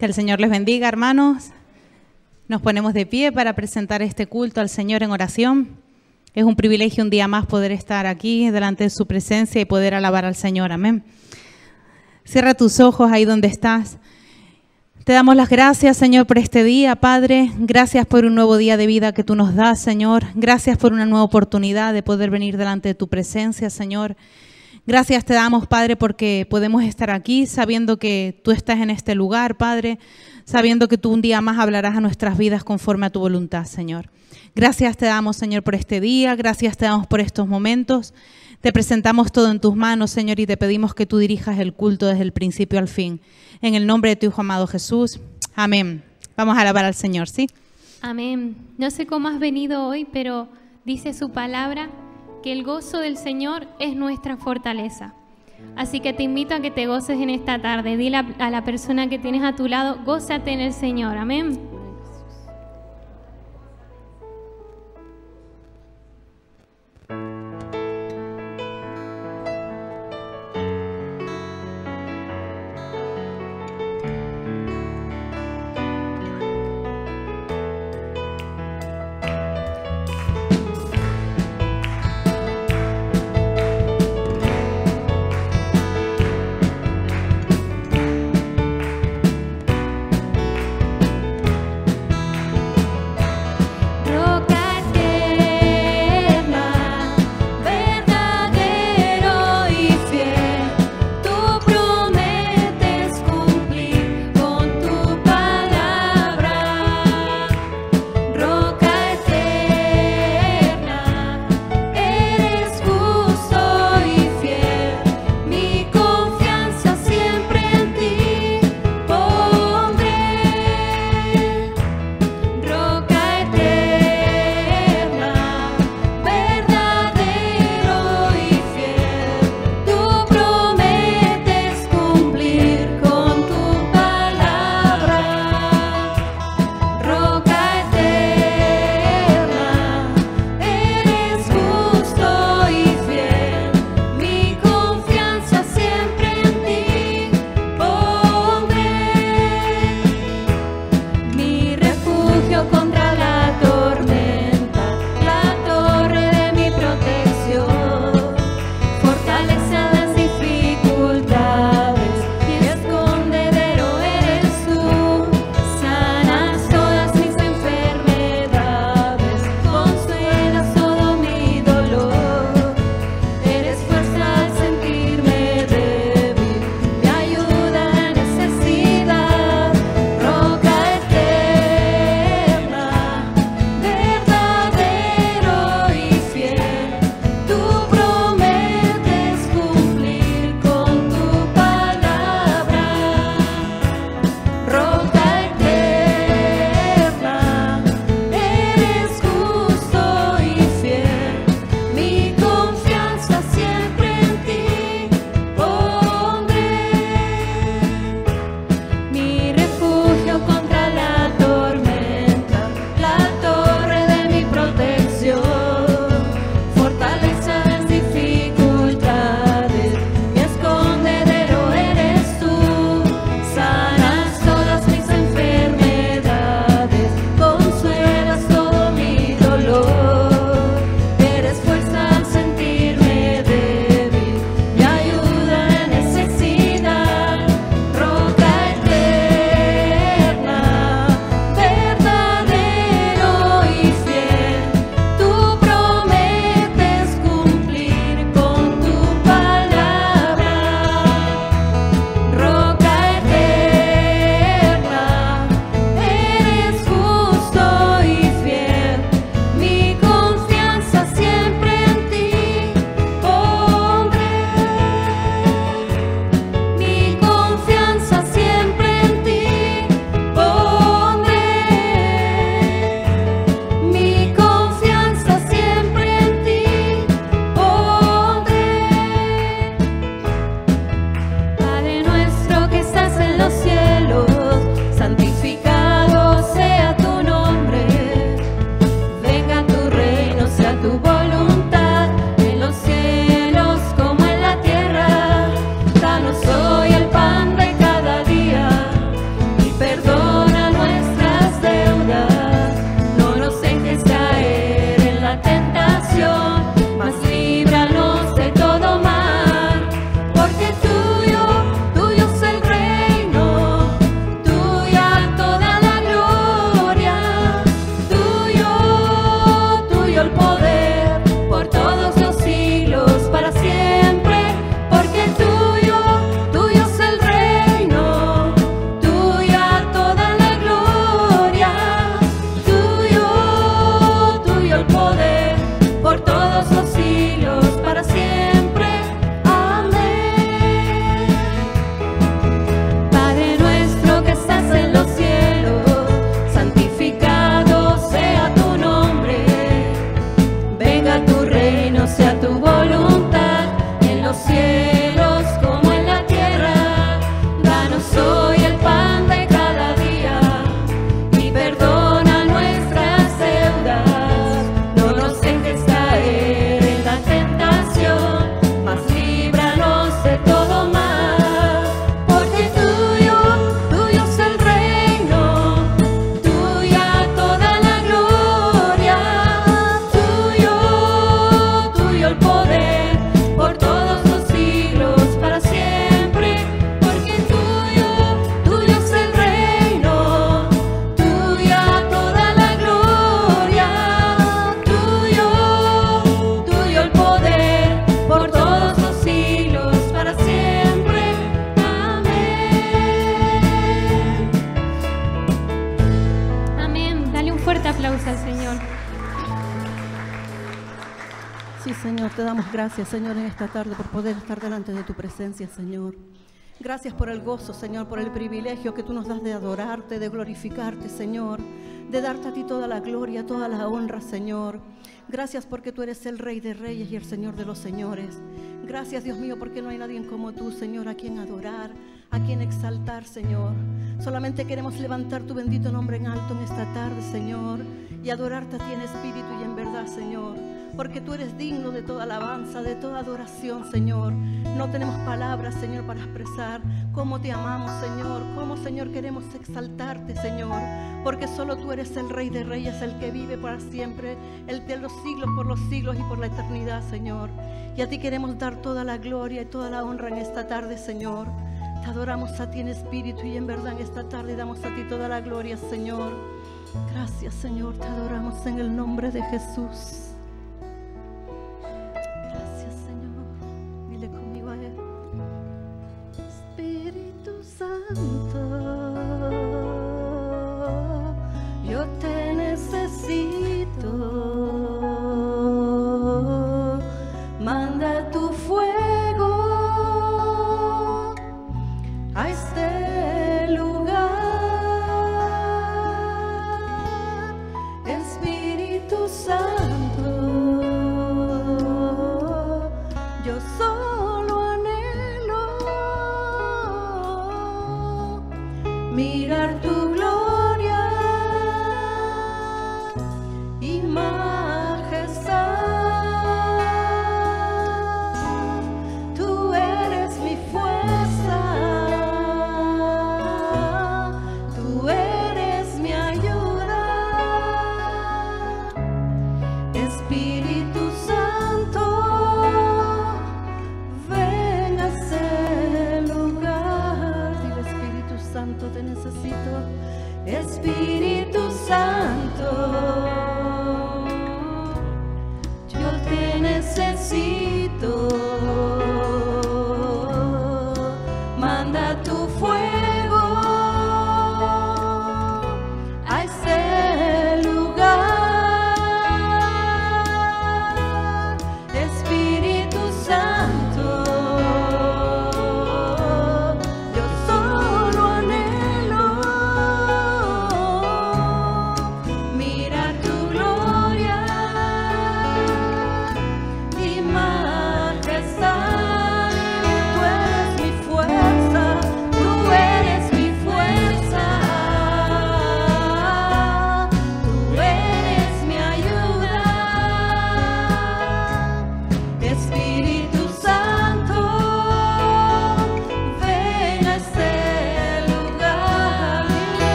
Que el Señor les bendiga, hermanos. Nos ponemos de pie para presentar este culto al Señor en oración. Es un privilegio un día más poder estar aquí delante de su presencia y poder alabar al Señor. Amén. Cierra tus ojos ahí donde estás. Te damos las gracias, Señor, por este día, Padre. Gracias por un nuevo día de vida que tú nos das, Señor. Gracias por una nueva oportunidad de poder venir delante de tu presencia, Señor. Gracias te damos, Padre, porque podemos estar aquí sabiendo que tú estás en este lugar, Padre, sabiendo que tú un día más hablarás a nuestras vidas conforme a tu voluntad, Señor. Gracias te damos, Señor, por este día, gracias te damos por estos momentos. Te presentamos todo en tus manos, Señor, y te pedimos que tú dirijas el culto desde el principio al fin. En el nombre de tu Hijo amado Jesús. Amén. Vamos a alabar al Señor, ¿sí? Amén. No sé cómo has venido hoy, pero dice su palabra que el gozo del Señor es nuestra fortaleza. Así que te invito a que te goces en esta tarde. Dile a la persona que tienes a tu lado, gózate en el Señor. Amén. Gracias, Señor, en esta tarde por poder estar delante de tu presencia, Señor. Gracias por el gozo, Señor, por el privilegio que tú nos das de adorarte, de glorificarte, Señor, de darte a ti toda la gloria, toda la honra, Señor. Gracias porque tú eres el Rey de Reyes y el Señor de los Señores. Gracias, Dios mío, porque no hay nadie como tú, Señor, a quien adorar, a quien exaltar, Señor. Solamente queremos levantar tu bendito nombre en alto en esta tarde, Señor, y adorarte a ti en espíritu y en verdad, Señor porque tú eres digno de toda alabanza, de toda adoración, Señor. No tenemos palabras, Señor, para expresar cómo te amamos, Señor, cómo, Señor, queremos exaltarte, Señor, porque solo tú eres el Rey de Reyes, el que vive para siempre, el de los siglos por los siglos y por la eternidad, Señor. Y a ti queremos dar toda la gloria y toda la honra en esta tarde, Señor. Te adoramos a ti en espíritu y en verdad en esta tarde damos a ti toda la gloria, Señor. Gracias, Señor, te adoramos en el nombre de Jesús. Espíritu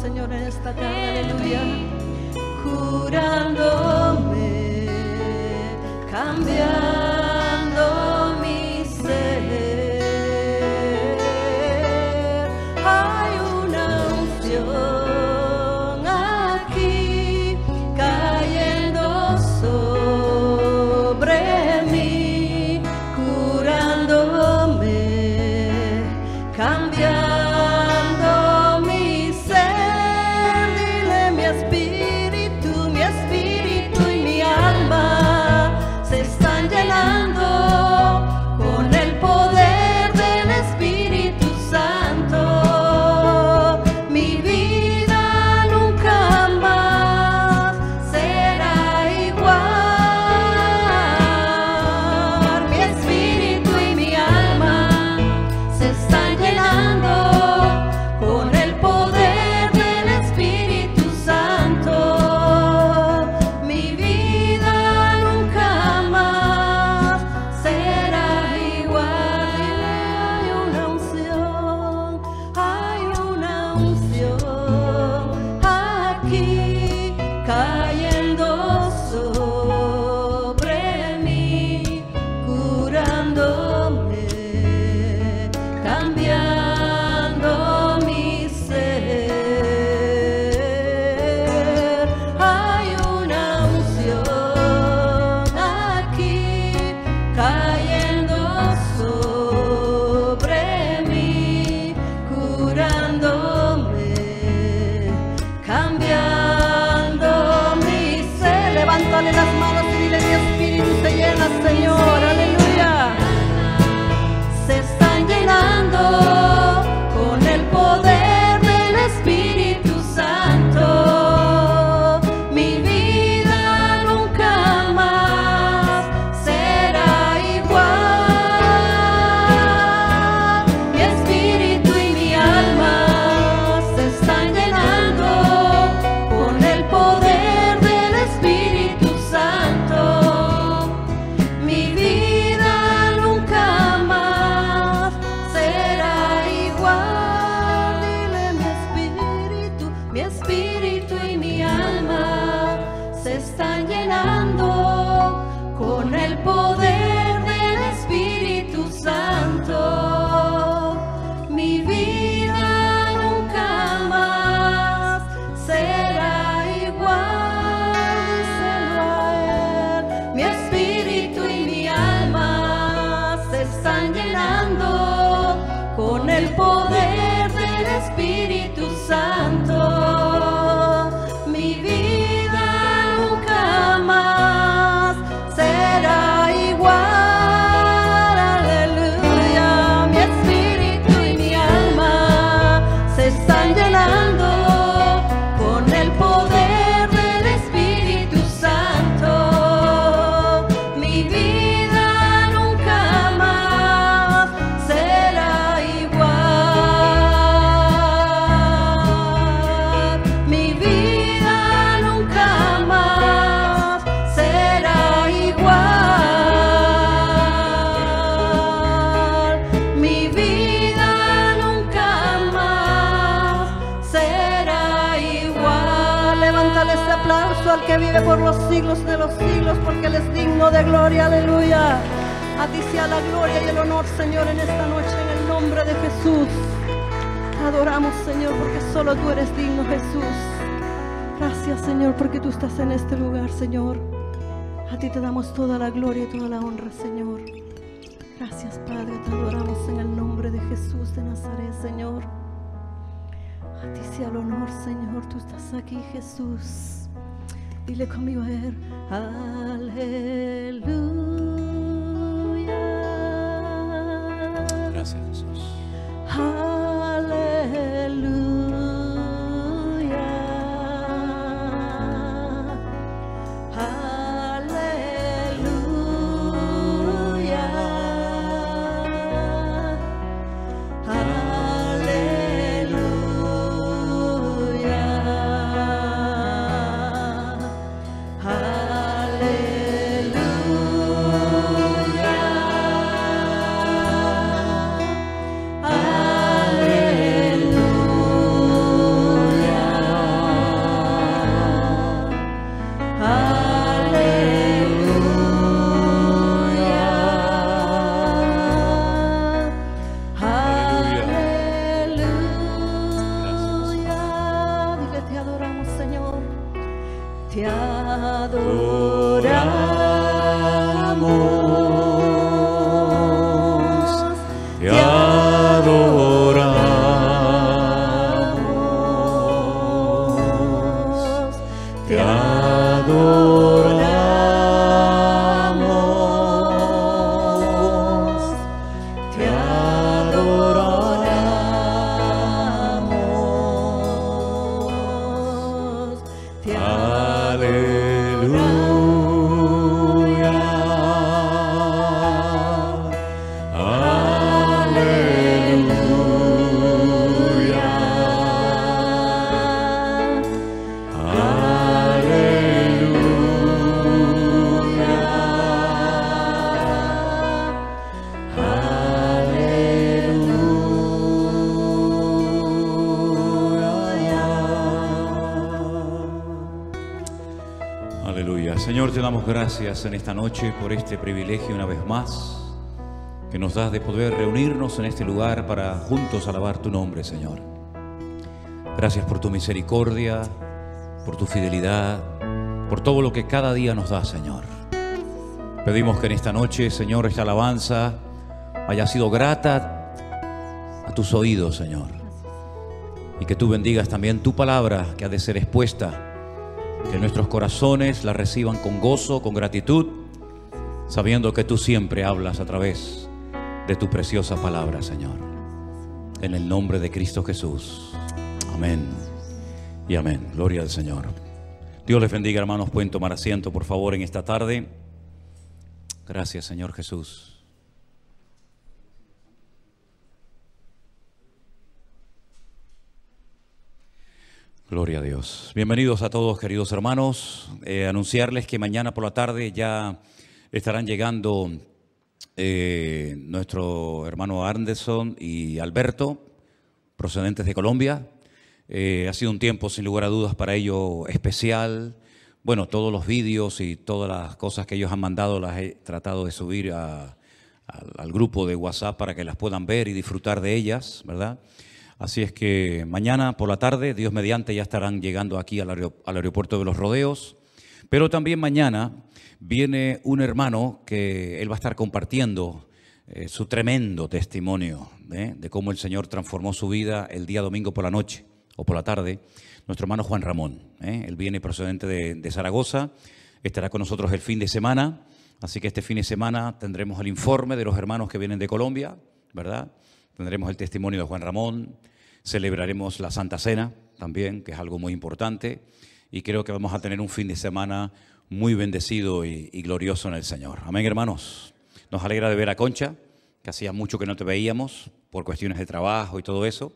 Señor, en esta tarde, aleluya. Curándome, cambiando gracias en esta noche por este privilegio una vez más que nos das de poder reunirnos en este lugar para juntos alabar tu nombre, Señor. Gracias por tu misericordia, por tu fidelidad, por todo lo que cada día nos da, Señor. Pedimos que en esta noche, Señor, esta alabanza haya sido grata a tus oídos, Señor. Y que tú bendigas también tu palabra que ha de ser expuesta que nuestros corazones la reciban con gozo, con gratitud, sabiendo que tú siempre hablas a través de tu preciosa palabra, Señor. En el nombre de Cristo Jesús. Amén. Y amén. Gloria al Señor. Dios les bendiga, hermanos. Pueden tomar asiento, por favor, en esta tarde. Gracias, Señor Jesús. Gloria a Dios. Bienvenidos a todos, queridos hermanos. Eh, anunciarles que mañana por la tarde ya estarán llegando eh, nuestro hermano Anderson y Alberto, procedentes de Colombia. Eh, ha sido un tiempo, sin lugar a dudas, para ellos especial. Bueno, todos los vídeos y todas las cosas que ellos han mandado las he tratado de subir al grupo de WhatsApp para que las puedan ver y disfrutar de ellas, ¿verdad? Así es que mañana por la tarde, Dios mediante, ya estarán llegando aquí al, aeropuerto de los Rodeos. Pero también mañana viene un hermano que él va a estar compartiendo eh, su tremendo testimonio ¿eh? de cómo el Señor transformó su vida el día domingo por la noche o por la tarde. Nuestro hermano Juan Ramón, ¿eh? él viene procedente de, de Zaragoza, estará con nosotros el fin de semana. Así que este fin de semana tendremos el informe de los hermanos que vienen de Colombia, ¿verdad? Tendremos el testimonio de Juan Ramón, celebraremos la Santa Cena también, que es algo muy importante, y creo que vamos a tener un fin de semana muy bendecido y, glorioso en el Señor. Amén, hermanos. Nos alegra de ver a Concha, que hacía mucho que no te veíamos por cuestiones de trabajo y todo eso,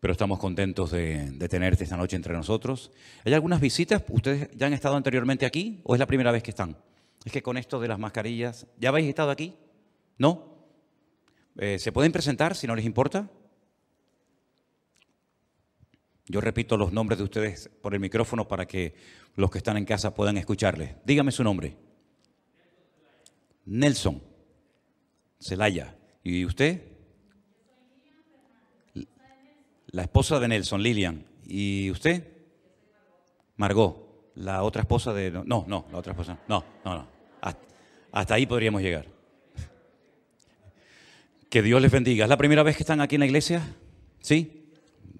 pero estamos contentos de, de tenerte esta noche entre nosotros. ¿Hay algunas visitas? ¿Ustedes ya han estado anteriormente aquí o es la primera vez que están? Es que con esto de las mascarillas, ¿ya habéis estado aquí? ¿No? Eh, ¿Se pueden presentar si no les importa? Yo repito los nombres de ustedes por el micrófono para que los que están en casa puedan escucharles. Dígame su nombre. Nelson Celaya. ¿Y usted? La esposa de Nelson, Lilian. ¿Y usted? Margot. La otra esposa de... No, no, la otra esposa. No, no, no. hasta ahí podríamos llegar. Que Dios les bendiga. ¿Es la primera vez que están aquí en la iglesia? ¿Sí?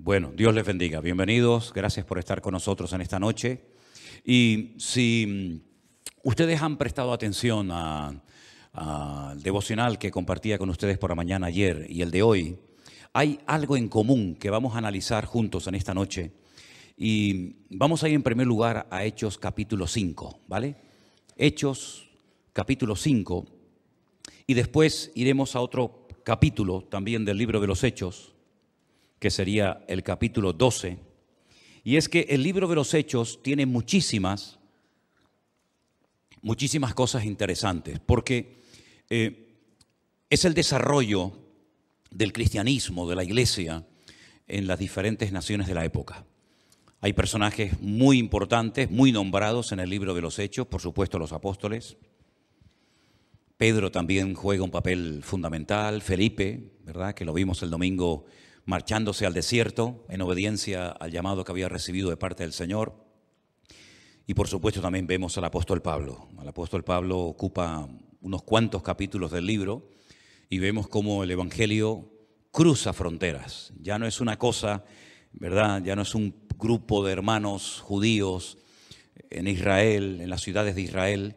Bueno, Dios les bendiga. Bienvenidos. Gracias por estar con nosotros en esta noche. Y si ustedes han prestado atención al devocional que compartía con ustedes por la mañana ayer y el de hoy, hay algo en común que vamos a analizar juntos en esta noche. Y vamos a ir en primer lugar a Hechos capítulo 5, ¿vale? Hechos capítulo 5. Y después iremos a otro capítulo también del libro de los Hechos, que sería el capítulo 12, y es que el libro de los Hechos tiene muchísimas, muchísimas cosas interesantes, porque eh, es el desarrollo del cristianismo, de la iglesia, en las diferentes naciones de la época. Hay personajes muy importantes, muy nombrados en el libro de los Hechos, por supuesto los apóstoles, Pedro también juega un papel fundamental, Felipe, ¿verdad? Que lo vimos el domingo marchándose al desierto en obediencia al llamado que había recibido de parte del Señor. Y por supuesto también vemos al apóstol Pablo. El apóstol Pablo ocupa unos cuantos capítulos del libro y vemos cómo el Evangelio cruza fronteras. Ya no es una cosa, ¿verdad? Ya no es un grupo de hermanos judíos en Israel, en las ciudades de Israel,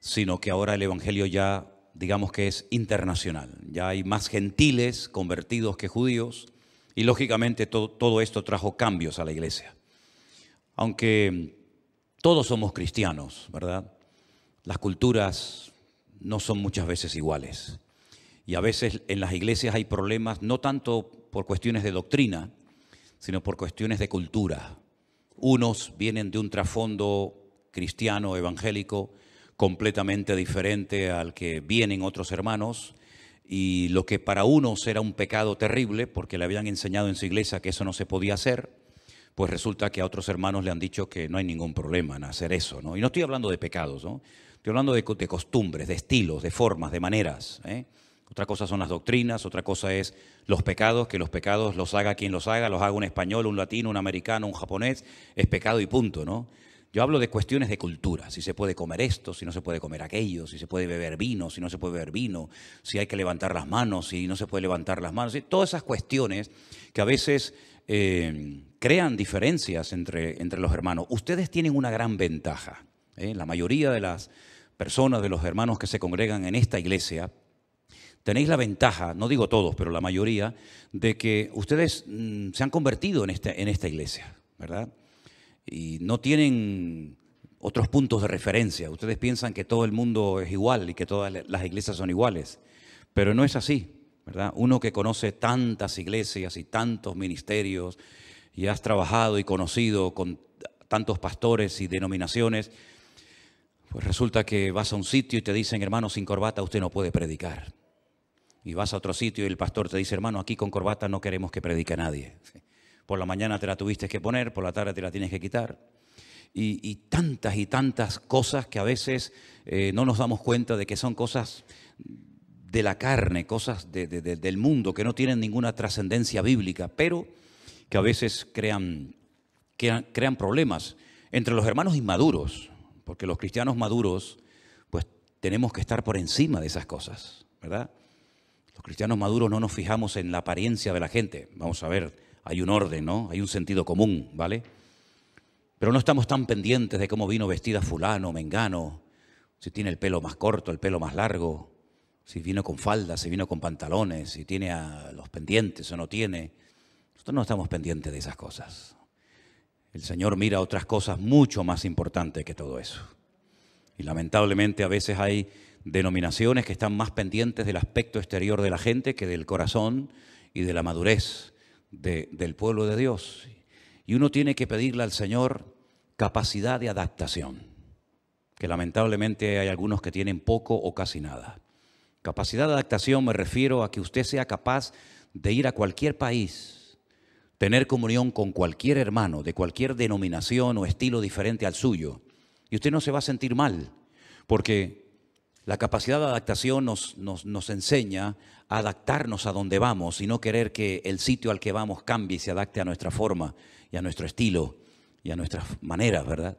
sino que ahora el Evangelio ya, digamos que es internacional. Ya hay más gentiles convertidos que judíos y lógicamente todo, esto trajo cambios a la iglesia. Aunque todos somos cristianos, ¿verdad? Las culturas no son muchas veces iguales. Y a veces en las iglesias hay problemas no tanto por cuestiones de doctrina, sino por cuestiones de cultura. Unos vienen de un trasfondo cristiano, evangélico, completamente diferente al que vienen otros hermanos y lo que para unos era un pecado terrible porque le habían enseñado en su iglesia que eso no se podía hacer, pues resulta que a otros hermanos le han dicho que no hay ningún problema en hacer eso, ¿no? Y no estoy hablando de pecados, ¿no? Estoy hablando de, costumbres, de estilos, de formas, de maneras. ¿eh? Otra cosa son las doctrinas, otra cosa es los pecados, que los pecados los haga quien los haga, los haga un español, un latino, un americano, un japonés, es pecado y punto, ¿no? Yo hablo de cuestiones de cultura, si se puede comer esto, si no se puede comer aquello, si se puede beber vino, si no se puede beber vino, si hay que levantar las manos, si no se puede levantar las manos, todas esas cuestiones que a veces eh, crean diferencias entre, entre, los hermanos. Ustedes tienen una gran ventaja. ¿eh? La mayoría de las personas, de los hermanos que se congregan en esta iglesia, tenéis la ventaja, no digo todos, pero la mayoría, de que ustedes mm, se han convertido en, este, en esta iglesia, ¿verdad? Y no tienen otros puntos de referencia. Ustedes piensan que todo el mundo es igual y que todas las iglesias son iguales, pero no es así, ¿verdad? Uno que conoce tantas iglesias y tantos ministerios y has trabajado y conocido con tantos pastores y denominaciones, pues resulta que vas a un sitio y te dicen, hermano, sin corbata usted no puede predicar. Y vas a otro sitio y el pastor te dice, hermano, aquí con corbata no queremos que predique nadie. Por la mañana te la tuviste que poner, por la tarde te la tienes que quitar. Y, tantas y tantas cosas que a veces eh, no nos damos cuenta de que son cosas de la carne, cosas del mundo, que no tienen ninguna trascendencia bíblica, pero que a veces crean, crean problemas entre los hermanos inmaduros, porque los cristianos maduros, pues tenemos que estar por encima de esas cosas, ¿verdad? Los cristianos maduros no nos fijamos en la apariencia de la gente. Vamos a ver, hay un orden, ¿no? Hay un sentido común, ¿vale? Pero no estamos tan pendientes de cómo vino vestida fulano, mengano, si tiene el pelo más corto, el pelo más largo, si vino con falda, si vino con pantalones, si tiene a los pendientes o no tiene. Nosotros no estamos pendientes de esas cosas. El Señor mira otras cosas mucho más importantes que todo eso. Y lamentablemente a veces hay denominaciones que están más pendientes del aspecto exterior de la gente que del corazón y de la madurez del pueblo de Dios. Y uno tiene que pedirle al Señor capacidad de adaptación, que lamentablemente hay algunos que tienen poco o casi nada. Capacidad de adaptación me refiero a que usted sea capaz de ir a cualquier país, tener comunión con cualquier hermano de cualquier denominación o estilo diferente al suyo, y usted no se va a sentir mal, porque la capacidad de adaptación nos, nos, enseña a adaptarnos a donde vamos y no querer que el sitio al que vamos cambie y se adapte a nuestra forma y a nuestro estilo y a nuestras maneras, ¿verdad?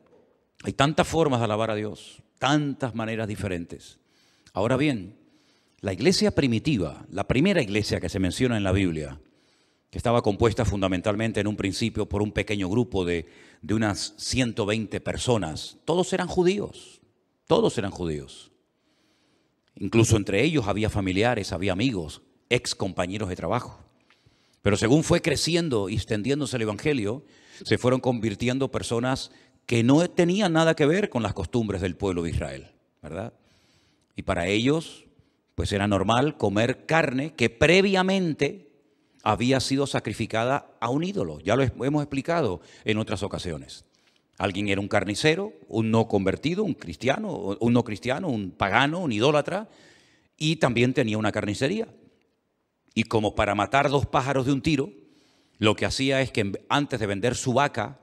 Hay tantas formas de alabar a Dios, tantas maneras diferentes. Ahora bien, la iglesia primitiva, la primera iglesia que se menciona en la Biblia, que estaba compuesta fundamentalmente en un principio por un pequeño grupo de, de unas 120 personas, todos eran judíos, todos eran judíos. Incluso entre ellos había familiares, había amigos, ex compañeros de trabajo. Pero según fue creciendo y extendiéndose el Evangelio, se fueron convirtiendo personas que no tenían nada que ver con las costumbres del pueblo de Israel, ¿verdad? Y para ellos, pues era normal comer carne que previamente había sido sacrificada a un ídolo. Ya lo hemos explicado en otras ocasiones. Alguien era un carnicero, un no convertido, un cristiano, un no cristiano, un pagano, un idólatra, y también tenía una carnicería. Y como para matar dos pájaros de un tiro, lo que hacía es que antes de vender su vaca,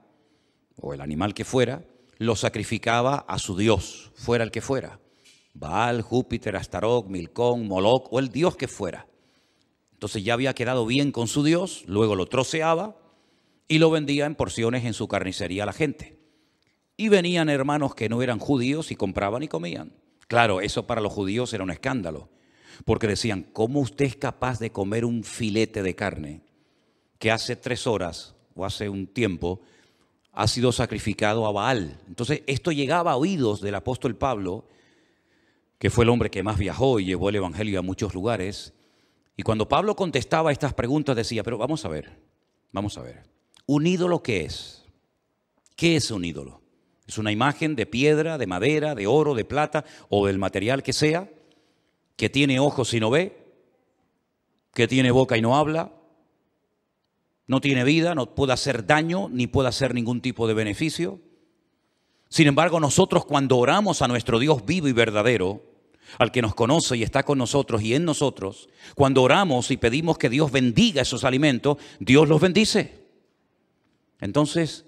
o el animal que fuera, lo sacrificaba a su dios, fuera el que fuera. Baal, Júpiter, Astaroth, Milcón, Moloch, o el dios que fuera. Entonces ya había quedado bien con su dios, luego lo troceaba y lo vendía en porciones en su carnicería a la gente. Y venían hermanos que no eran judíos y compraban y comían. Claro, eso para los judíos era un escándalo, porque decían, ¿cómo usted es capaz de comer un filete de carne que hace tres horas o hace un tiempo ha sido sacrificado a Baal? Entonces, esto llegaba a oídos del apóstol Pablo, que fue el hombre que más viajó y llevó el Evangelio a muchos lugares. Y cuando Pablo contestaba estas preguntas decía, pero vamos a ver, vamos a ver, ¿un ídolo qué es? ¿Qué es un ídolo? Es una imagen de piedra, de madera, de oro, de plata o del material que sea, que tiene ojos y no ve, que tiene boca y no habla, no tiene vida, no puede hacer daño ni puede hacer ningún tipo de beneficio. Sin embargo, nosotros cuando oramos a nuestro Dios vivo y verdadero, al que nos conoce y está con nosotros y en nosotros, cuando oramos y pedimos que Dios bendiga esos alimentos, Dios los bendice. Entonces,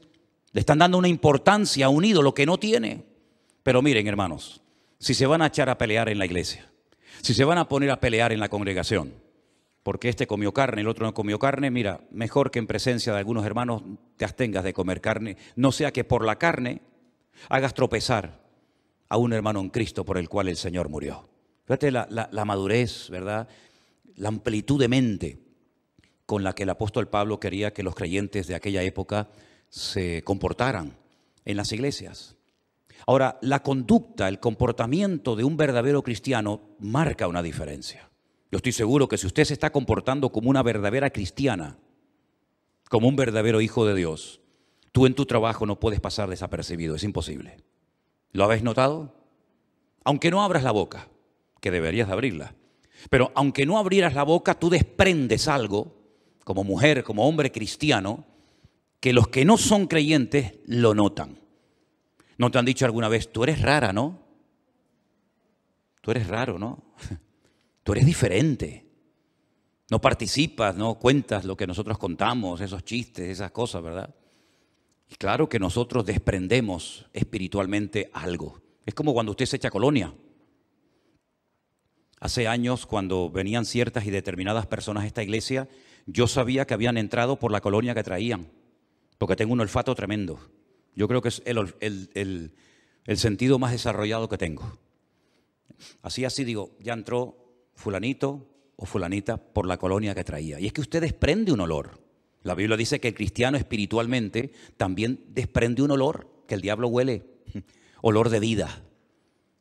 le están dando una importancia a un ídolo que no tiene. Pero miren, hermanos, si se van a echar a pelear en la iglesia, si se van a poner a pelear en la congregación, porque este comió carne, el otro no comió carne, mira, mejor que en presencia de algunos hermanos te abstengas de comer carne, no sea que por la carne hagas tropezar a un hermano en Cristo por el cual el Señor murió. Fíjate la, la madurez, ¿verdad? La amplitud de mente con la que el apóstol Pablo quería que los creyentes de aquella época se comportaran en las iglesias. Ahora, la conducta, el comportamiento de un verdadero cristiano marca una diferencia. Yo estoy seguro que si usted se está comportando como una verdadera cristiana, como un verdadero hijo de Dios, tú en tu trabajo no puedes pasar desapercibido, es imposible. ¿Lo habéis notado? Aunque no abras la boca, que deberías abrirla, pero aunque no abrieras la boca, tú desprendes algo, como mujer, como hombre cristiano, que los que no son creyentes lo notan. ¿No te han dicho alguna vez, tú eres rara, ¿no? Tú eres raro, ¿no? Tú eres diferente. No participas, no cuentas lo que nosotros contamos, esos chistes, esas cosas, ¿verdad? Y claro que nosotros desprendemos espiritualmente algo. Es como cuando usted se echa colonia. Hace años, cuando venían ciertas y determinadas personas a esta iglesia, yo sabía que habían entrado por la colonia que traían, porque tengo un olfato tremendo. Yo creo que es el, sentido más desarrollado que tengo. Así, así digo, ya entró fulanito o fulanita por la colonia que traía. Y es que usted desprende un olor. La Biblia dice que el cristiano espiritualmente también desprende un olor, que el diablo huele, olor de vida.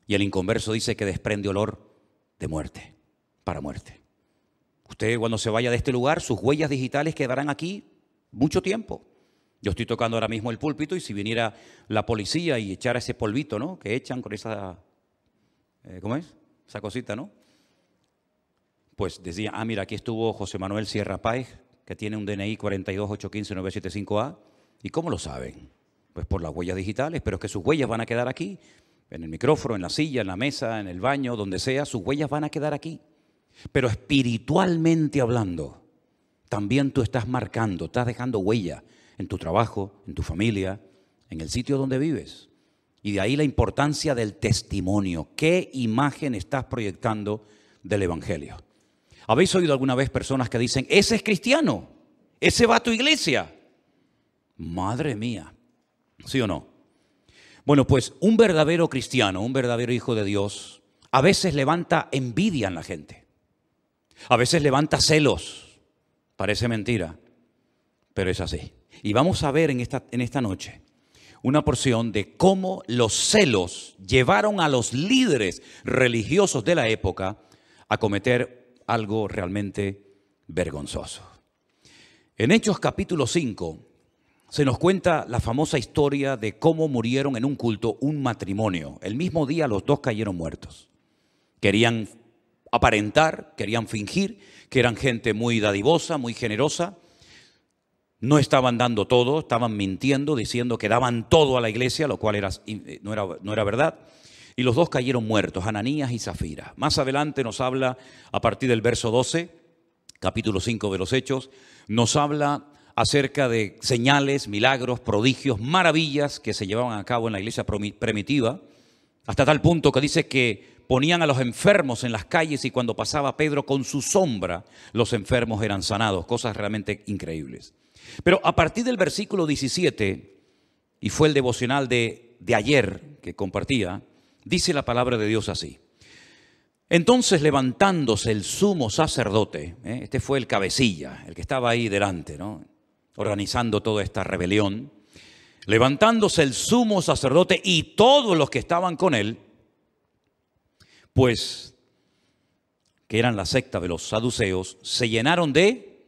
Y el inconverso dice que desprende olor de muerte, para muerte. Usted cuando se vaya de este lugar, sus huellas digitales quedarán aquí mucho tiempo. Yo estoy tocando ahora mismo el púlpito y si viniera la policía y echara ese polvito, ¿no? Que echan con esa, eh, ¿cómo es? Esa cosita, ¿no? Pues decía, ah, mira, aquí estuvo José Manuel Sierra Páez, que tiene un DNI 42815-975A. ¿Y cómo lo saben? Pues por las huellas digitales, pero es que sus huellas van a quedar aquí, en el micrófono, en la silla, en la mesa, en el baño, donde sea, sus huellas van a quedar aquí. Pero espiritualmente hablando, también tú estás marcando, estás dejando huella en tu trabajo, en tu familia, en el sitio donde vives. Y de ahí la importancia del testimonio. ¿Qué imagen estás proyectando del Evangelio? ¿Habéis oído alguna vez personas que dicen, ese es cristiano, ese va a tu iglesia? Madre mía, ¿sí o no? Bueno, pues un verdadero cristiano, un verdadero hijo de Dios, a veces levanta envidia en la gente, a veces levanta celos, parece mentira, pero es así. Y vamos a ver en esta, en esta noche una porción de cómo los celos llevaron a los líderes religiosos de la época a cometer algo realmente vergonzoso. En Hechos capítulo 5 se nos cuenta la famosa historia de cómo murieron en un culto un matrimonio. El mismo día los dos cayeron muertos. Querían aparentar, querían fingir que eran gente muy dadivosa, muy generosa, no estaban dando todo, estaban mintiendo, diciendo que daban todo a la iglesia, lo cual era, eh, no, era, no era verdad. Y los dos cayeron muertos, Ananías y Zafira. Más adelante nos habla, a partir del verso 12, capítulo 5 de los Hechos, nos habla acerca de señales, milagros, prodigios, maravillas que se llevaban a cabo en la iglesia primitiva, hasta tal punto que dice que ponían a los enfermos en las calles y cuando pasaba Pedro con su sombra, los enfermos eran sanados, cosas realmente increíbles. Pero a partir del versículo 17, y fue el devocional de, ayer que compartía, dice la palabra de Dios así. Entonces levantándose el sumo sacerdote, ¿eh? este fue el cabecilla, el que estaba ahí delante, organizando toda esta rebelión, levantándose el sumo sacerdote y todos los que estaban con él, pues que eran la secta de los saduceos, se llenaron de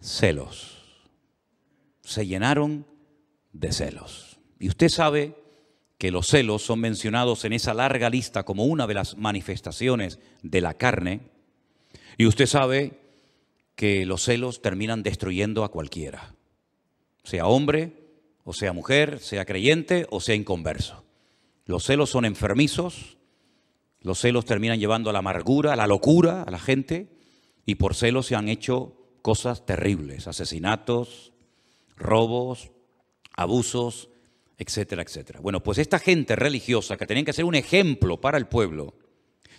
celos se llenaron de celos. Y usted sabe que los celos son mencionados en esa larga lista como una de las manifestaciones de la carne. Y usted sabe que los celos terminan destruyendo a cualquiera, sea hombre o sea mujer, sea creyente o sea inconverso. Los celos son enfermizos, los celos terminan llevando a la amargura, a la locura a la gente y por celos se han hecho cosas terribles, asesinatos, robos, abusos, etcétera, etcétera. Bueno, pues esta gente religiosa que tenían que ser un ejemplo para el pueblo,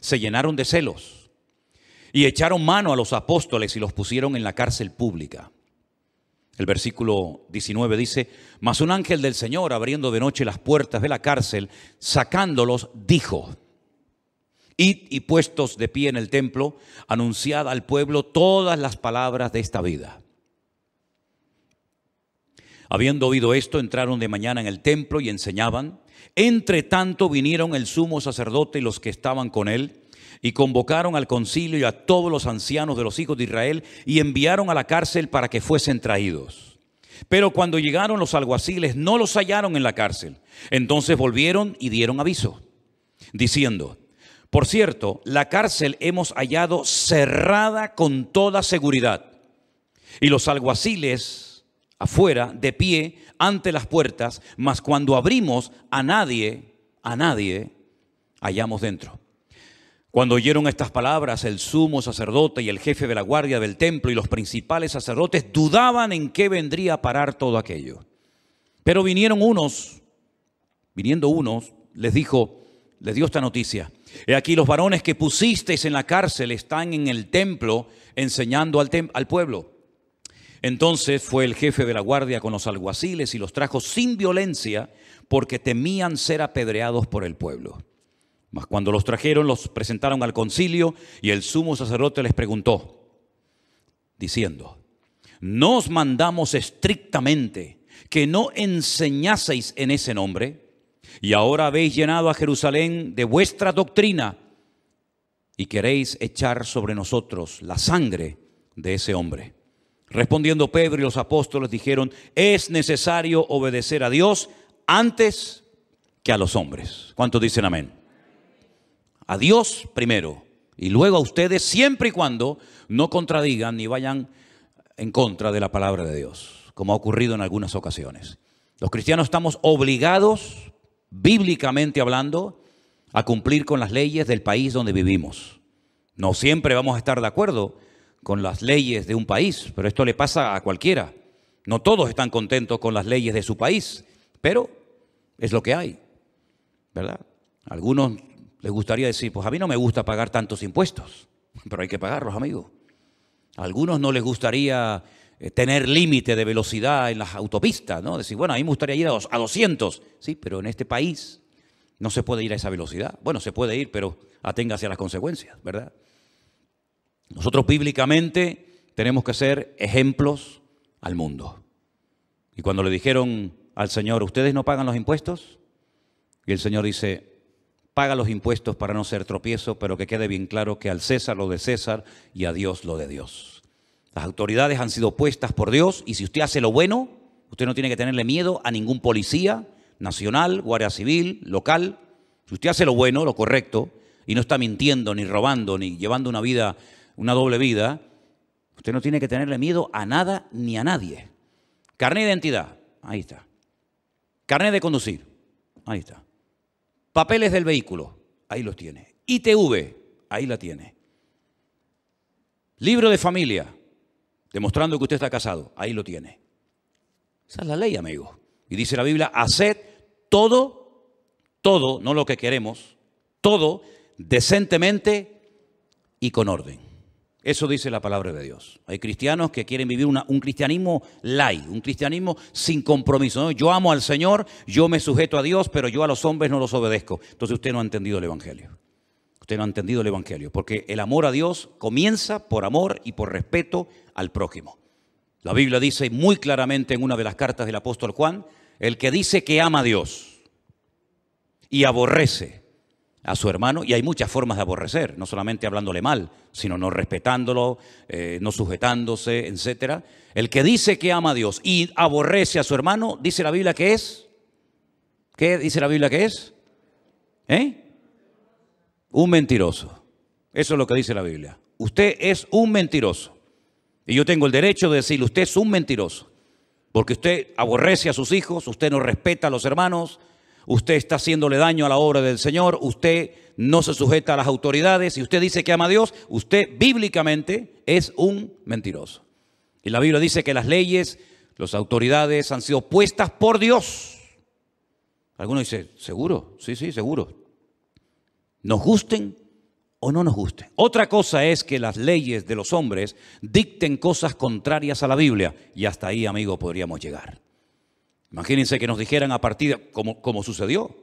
se llenaron de celos y echaron mano a los apóstoles y los pusieron en la cárcel pública. El versículo 19 dice, mas un ángel del Señor, abriendo de noche las puertas de la cárcel, sacándolos, dijo, Id y puestos de pie en el templo, anunciad al pueblo todas las palabras de esta vida. Habiendo oído esto, entraron de mañana en el templo y enseñaban. Entre tanto vinieron el sumo sacerdote y los que estaban con él, y convocaron al concilio y a todos los ancianos de los hijos de Israel, y enviaron a la cárcel para que fuesen traídos. Pero cuando llegaron los alguaciles, no los hallaron en la cárcel. Entonces volvieron y dieron aviso, diciendo, por cierto, la cárcel hemos hallado cerrada con toda seguridad. Y los alguaciles afuera, de pie, ante las puertas, mas cuando abrimos a nadie, a nadie, hallamos dentro. Cuando oyeron estas palabras, el sumo sacerdote y el jefe de la guardia del templo y los principales sacerdotes dudaban en qué vendría a parar todo aquello. Pero vinieron unos, viniendo unos, les dijo, les dio esta noticia. He aquí los varones que pusisteis en la cárcel están en el templo enseñando al, al pueblo. Entonces fue el jefe de la guardia con los alguaciles y los trajo sin violencia porque temían ser apedreados por el pueblo. Mas cuando los trajeron, los presentaron al concilio y el sumo sacerdote les preguntó, diciendo, ¿nos mandamos estrictamente que no enseñaseis en ese nombre? Y ahora habéis llenado a Jerusalén de vuestra doctrina y queréis echar sobre nosotros la sangre de ese hombre. Respondiendo Pedro y los apóstoles dijeron, es necesario obedecer a Dios antes que a los hombres. ¿Cuántos dicen amén? A Dios primero y luego a ustedes siempre y cuando no contradigan ni vayan en contra de la palabra de Dios, como ha ocurrido en algunas ocasiones. Los cristianos estamos obligados, bíblicamente hablando, a cumplir con las leyes del país donde vivimos. No siempre vamos a estar de acuerdo con las leyes de un país, pero esto le pasa a cualquiera. No todos están contentos con las leyes de su país, pero es lo que hay, ¿verdad? A algunos les gustaría decir, pues a mí no me gusta pagar tantos impuestos, pero hay que pagarlos, amigos. A algunos no les gustaría eh, tener límite de velocidad en las autopistas, ¿no? Decir, bueno, a mí me gustaría ir a 200, sí, pero en este país no se puede ir a esa velocidad. Bueno, se puede ir, pero aténgase a las consecuencias, ¿verdad? Nosotros bíblicamente tenemos que ser ejemplos al mundo. Y cuando le dijeron al Señor, ¿ustedes no pagan los impuestos? Y el Señor dice, paga los impuestos para no ser tropiezo, pero que quede bien claro que al César lo de César y a Dios lo de Dios. Las autoridades han sido puestas por Dios y si usted hace lo bueno, usted no tiene que tenerle miedo a ningún policía nacional, guardia civil, local. Si usted hace lo bueno, lo correcto, y no está mintiendo, ni robando, ni llevando una vida una doble vida, usted no tiene que tenerle miedo a nada ni a nadie. Carnet de identidad, ahí está. Carnet de conducir, ahí está. Papeles del vehículo, ahí los tiene. ITV, ahí la tiene. Libro de familia, demostrando que usted está casado, ahí lo tiene. Esa es la ley, amigo. Y dice la Biblia, haced todo, todo, no lo que queremos, todo decentemente y con orden. Eso dice la palabra de Dios. Hay cristianos que quieren vivir un cristianismo light, un cristianismo sin compromiso. Yo amo al Señor, yo me sujeto a Dios, pero yo a los hombres no los obedezco. Entonces usted no ha entendido el Evangelio. Usted no ha entendido el Evangelio, porque el amor a Dios comienza por amor y por respeto al prójimo. La Biblia dice muy claramente en una de las cartas del apóstol Juan, el que dice que ama a Dios y aborrece a su hermano, y hay muchas formas de aborrecer, no solamente hablándole mal, sino no respetándolo, eh, no sujetándose, etc. El que dice que ama a Dios y aborrece a su hermano, dice la Biblia que es. ¿Qué dice la Biblia que es? ¿Eh? Un mentiroso. Eso es lo que dice la Biblia. Usted es un mentiroso. Y yo tengo el derecho de decirle, usted es un mentiroso. Porque usted aborrece a sus hijos, usted no respeta a los hermanos, usted está haciéndole daño a la obra del Señor, usted no se sujeta a las autoridades y usted dice que ama a Dios, usted bíblicamente es un mentiroso. Y la Biblia dice que las leyes las autoridades han sido puestas por Dios. Algunos dicen, ¿seguro? Sí, sí, seguro. Nos gusten o no nos gusten. Otra cosa es que las leyes de los hombres dicten cosas contrarias a la Biblia. Y hasta ahí, amigo, podríamos llegar. Imagínense que nos dijeran a partir, como, como sucedió,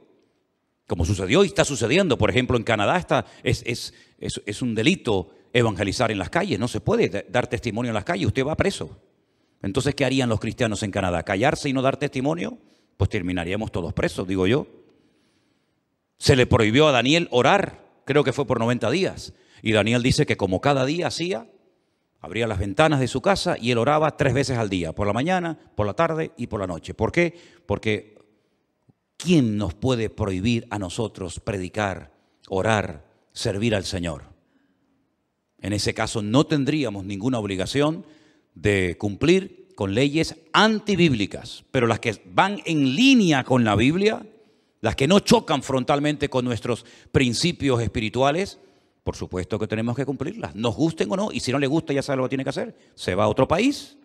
como sucedió y está sucediendo. Por ejemplo, en Canadá está, es, es, es, un delito evangelizar en las calles. No se puede dar testimonio en las calles, usted va preso. Entonces, ¿qué harían los cristianos en Canadá? ¿Callarse y no dar testimonio? Pues terminaríamos todos presos, digo yo. Se le prohibió a Daniel orar, creo que fue por 90 días. Y Daniel dice que como cada día hacía, abría las ventanas de su casa y él oraba tres veces al día, por la mañana, por la tarde y por la noche. ¿Por qué? Porque ¿quién nos puede prohibir a nosotros predicar, orar, servir al Señor? En ese caso no tendríamos ninguna obligación de cumplir con leyes antibíblicas, pero las que van en línea con la Biblia, las que no chocan frontalmente con nuestros principios espirituales, por supuesto que tenemos que cumplirlas, nos gusten o no, y si no le gusta ya sabe lo que tiene que hacer, se va a otro país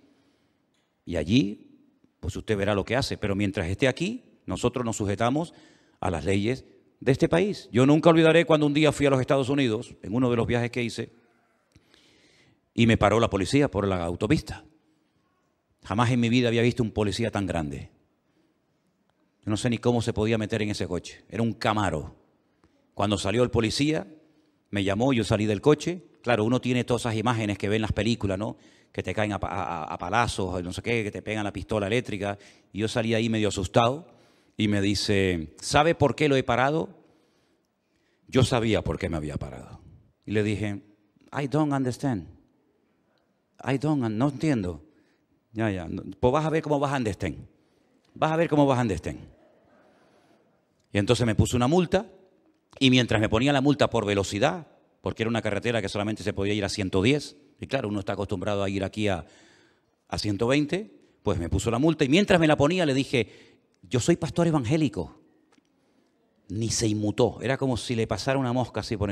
y allí, pues usted verá lo que hace, pero mientras esté aquí, nosotros nos sujetamos a las leyes de este país. Yo nunca olvidaré cuando un día fui a los Estados Unidos, en uno de los viajes que hice, y me paró la policía por la autopista. Jamás en mi vida había visto un policía tan grande. No sé ni cómo se podía meter en ese coche. Era un camaro. Cuando salió el policía, me llamó, yo salí del coche. Claro, uno tiene todas esas imágenes que ve en las películas, ¿no? Que te caen a, a palazos, no sé qué, que te pegan la pistola eléctrica. Y yo salí ahí medio asustado y me dice, ¿sabe por qué lo he parado? Yo sabía por qué me había parado. Y le dije, I don't understand. I don't, no entiendo. Ya, ya. Pues vas a ver cómo vas a understand. Vas a ver cómo vas a understand. Y entonces me puso una multa y mientras me ponía la multa por velocidad, porque era una carretera que solamente se podía ir a 110, y claro, uno está acostumbrado a ir aquí a, a 120, pues me puso la multa y mientras me la ponía le dije, yo soy pastor evangélico. Ni se inmutó, era como si le pasara una mosca así por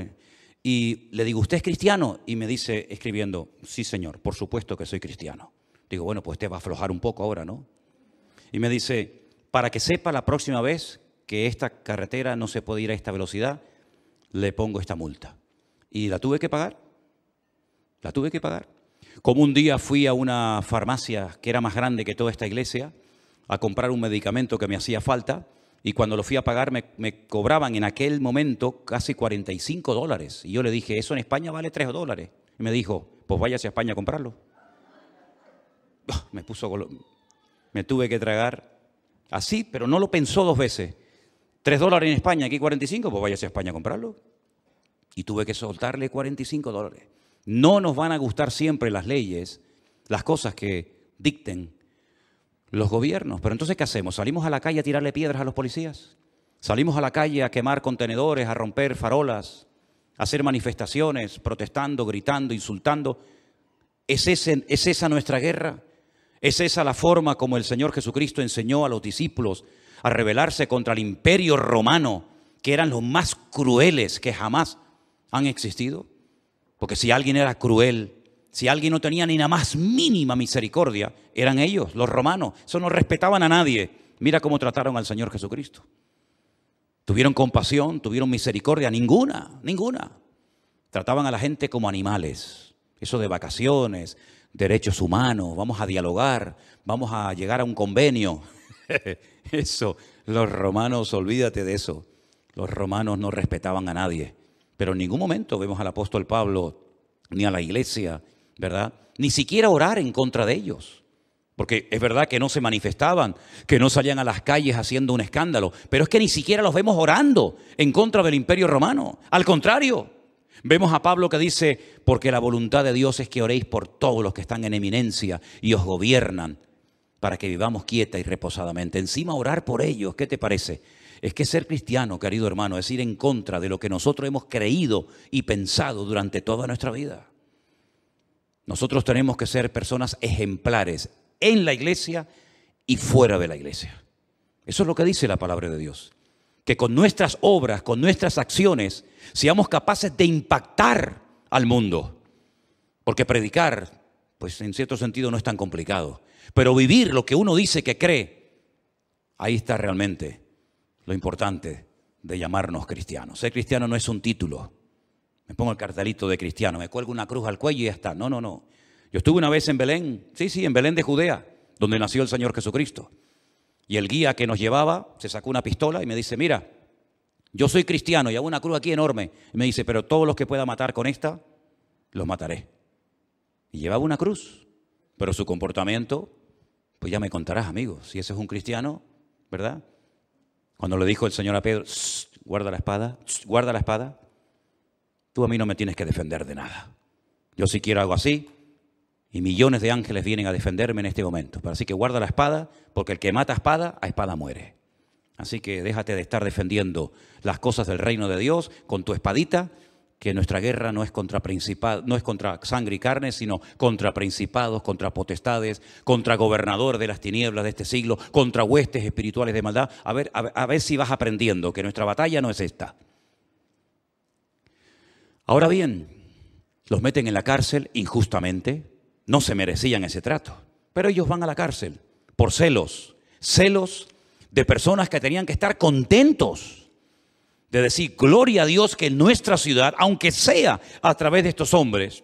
Y le digo, ¿usted es cristiano? Y me dice escribiendo, sí señor, por supuesto que soy cristiano. Digo, bueno, pues usted va a aflojar un poco ahora, ¿no? Y me dice, para que sepa la próxima vez que esta carretera no se puede ir a esta velocidad, le pongo esta multa. Y la tuve que pagar. La tuve que pagar. Como un día fui a una farmacia que era más grande que toda esta iglesia a comprar un medicamento que me hacía falta y cuando lo fui a pagar me, cobraban en aquel momento casi 45 dólares. Y yo le dije, eso en España vale 3 dólares. Y me dijo, pues váyase a España a comprarlo. Me puso, me tuve que tragar así, pero no lo pensó dos veces. 3 dólares en España, aquí 45, pues váyase a España a comprarlo. Y tuve que soltarle 45 dólares. No nos van a gustar siempre las leyes, las cosas que dicten los gobiernos. Pero entonces, ¿qué hacemos? ¿Salimos a la calle a tirarle piedras a los policías? ¿Salimos a la calle a quemar contenedores, a romper farolas, a hacer manifestaciones, protestando, gritando, insultando? ¿Es, ¿Es esa nuestra guerra? ¿Es esa la forma como el Señor Jesucristo enseñó a los discípulos a rebelarse contra el imperio romano, que eran los más crueles que jamás han existido? Porque si alguien era cruel, si alguien no tenía ni la más mínima misericordia, eran ellos, los romanos. Eso no respetaban a nadie. Mira cómo trataron al Señor Jesucristo. Tuvieron compasión, tuvieron misericordia, ninguna, ninguna. Trataban a la gente como animales. Eso de vacaciones, derechos humanos, vamos a dialogar, vamos a llegar a un convenio. eso, los romanos, olvídate de eso. Los romanos no respetaban a nadie. Pero en ningún momento vemos al apóstol Pablo ni a la iglesia ¿verdad? Ni siquiera orar en contra de ellos. Porque es verdad que no se manifestaban, que no salían a las calles haciendo un escándalo, pero es que ni siquiera los vemos orando en contra del imperio romano. Al contrario, vemos a Pablo que dice, porque la voluntad de Dios es que oréis por todos los que están en eminencia y os gobiernan, para que vivamos quieta y reposadamente. Encima orar por ellos, ¿qué te parece? Es que ser cristiano, querido hermano, es ir en contra de lo que nosotros hemos creído y pensado durante toda nuestra vida. Nosotros tenemos que ser personas ejemplares en la iglesia y fuera de la iglesia. Eso es lo que dice la palabra de Dios. Que con nuestras obras, con nuestras acciones, seamos capaces de impactar al mundo. Porque predicar pues en cierto sentido no es tan complicado. Pero vivir lo que uno dice que cree, ahí está realmente lo importante de llamarnos cristianos. Ser cristiano no es un título. Me pongo el cartelito de cristiano, me cuelgo una cruz al cuello y ya está. No, no, no. Yo estuve una vez en Belén, sí, sí, en Belén de Judea, donde nació el Señor Jesucristo. Y el guía que nos llevaba se sacó una pistola y me dice, mira, yo soy cristiano y hago una cruz aquí enorme. Y me dice, pero todos los que pueda matar con esta, los mataré. Y llevaba una cruz, pero su comportamiento, pues ya me contarás, amigos, si ese es un cristiano, ¿verdad? Cuando le dijo el Señor a Pedro, guarda la espada, guarda la espada, tú a mí no me tienes que defender de nada. Yo si quiero algo así, y millones de ángeles vienen a defenderme en este momento. Pero así que guarda la espada, porque el que mata espada, a espada muere. Así que déjate de estar defendiendo las cosas del reino de Dios con tu espadita, que nuestra guerra no es contra no es contra sangre y carne, sino contra principados, contra potestades, contra gobernadores de las tinieblas de este siglo, contra huestes espirituales de maldad. A ver, a ver si vas aprendiendo que nuestra batalla no es esta. Ahora bien, los meten en la cárcel injustamente, no se merecían ese trato, pero ellos van a la cárcel por celos, celos de personas que tenían que estar contentos de decir, gloria a Dios que en nuestra ciudad, aunque sea a través de estos hombres,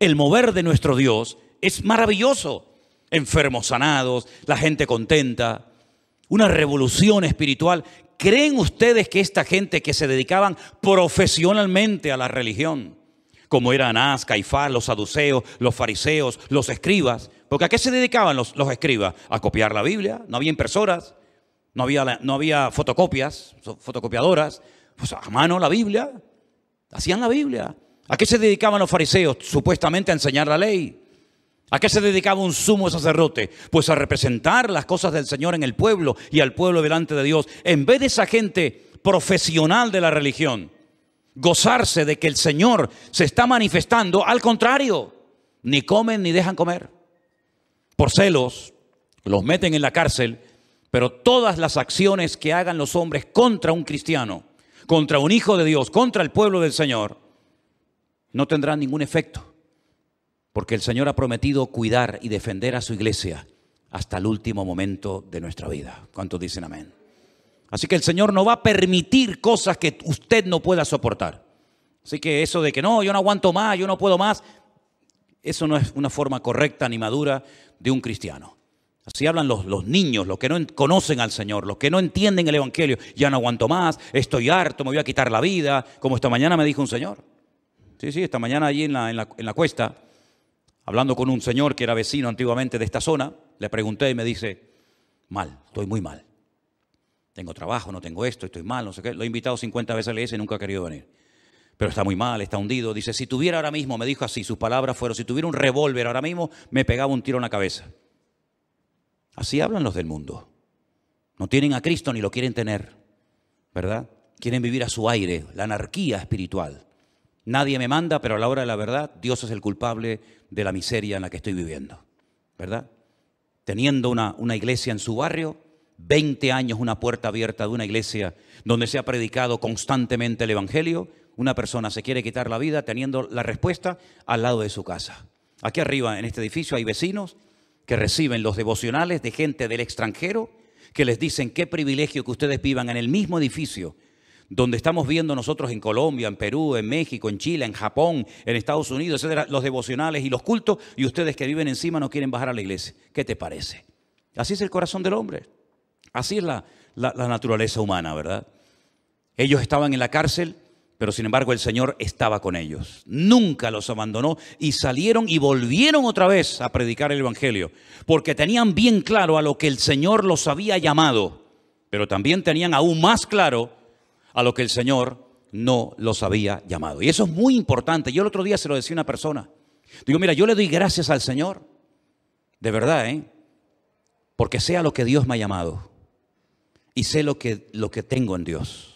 el mover de nuestro Dios es maravilloso. Enfermos sanados, la gente contenta, una revolución espiritual. ¿Creen ustedes que esta gente que se dedicaban profesionalmente a la religión, como eran Anás, Caifás, los saduceos, los fariseos, los escribas, porque a qué se dedicaban los, los escribas? A copiar la Biblia, no había impresoras, no había, no había fotocopias, fotocopiadoras, pues a mano la Biblia, hacían la Biblia. ¿A qué se dedicaban los fariseos? Supuestamente a enseñar la ley. ¿A qué se dedicaba un sumo sacerdote? Pues a representar las cosas del Señor en el pueblo y al pueblo delante de Dios. En vez de esa gente profesional de la religión, gozarse de que el Señor se está manifestando, al contrario, ni comen ni dejan comer. Por celos, los meten en la cárcel pero todas las acciones que hagan los hombres contra un cristiano, contra un hijo de Dios, contra el pueblo del Señor, no tendrán ningún efecto. Porque el Señor ha prometido cuidar y defender a su iglesia hasta el último momento de nuestra vida. ¿Cuántos dicen amén? Así que el Señor no va a permitir cosas que usted no pueda soportar. Así que eso de que no, yo no aguanto más, yo no puedo más, eso no es una forma correcta ni madura de un cristiano. Así hablan los, los, niños, los que no conocen al Señor, los que no entienden el Evangelio. Ya no aguanto más, estoy harto, me voy a quitar la vida, como esta mañana me dijo un señor. Sí, sí, esta mañana allí en la, en la, en la cuesta, hablando con un señor que era vecino antiguamente de esta zona, le pregunté y me dice, mal, estoy muy mal. Tengo trabajo, no tengo esto, estoy mal, no sé qué. Lo he invitado 50 veces a la y nunca ha querido venir. Pero está muy mal, está hundido. Dice, si tuviera ahora mismo, me dijo así, sus palabras fueron, si tuviera un revólver ahora mismo, me pegaba un tiro en la cabeza. Así hablan los del mundo. No tienen a Cristo ni lo quieren tener, ¿verdad? Quieren vivir a su aire, la anarquía espiritual. Nadie me manda, pero a la hora de la verdad, Dios es el culpable de la miseria en la que estoy viviendo, ¿verdad? Teniendo una, una iglesia en su barrio, 20 años una puerta abierta de una iglesia donde se ha predicado constantemente el Evangelio, una persona se quiere quitar la vida teniendo la respuesta al lado de su casa. Aquí arriba en este edificio hay vecinos que reciben los devocionales de gente del extranjero que les dicen qué privilegio que ustedes vivan en el mismo edificio donde estamos viendo nosotros en Colombia, en Perú, en México, en Chile, en Japón, en Estados Unidos, etcétera, los devocionales y los cultos, y ustedes que viven encima no quieren bajar a la iglesia. ¿Qué te parece? Así es el corazón del hombre. Así es la, la naturaleza humana, ¿verdad? Ellos estaban en la cárcel pero sin embargo el Señor estaba con ellos. Nunca los abandonó y salieron y volvieron otra vez a predicar el Evangelio, porque tenían bien claro a lo que el Señor los había llamado, pero también tenían aún más claro a lo que el Señor no los había llamado. Y eso es muy importante. Yo el otro día se lo decía a una persona. Digo, mira, yo le doy gracias al Señor, de verdad, ¿eh? Porque sea lo que Dios me ha llamado y sé lo que, lo que tengo en Dios.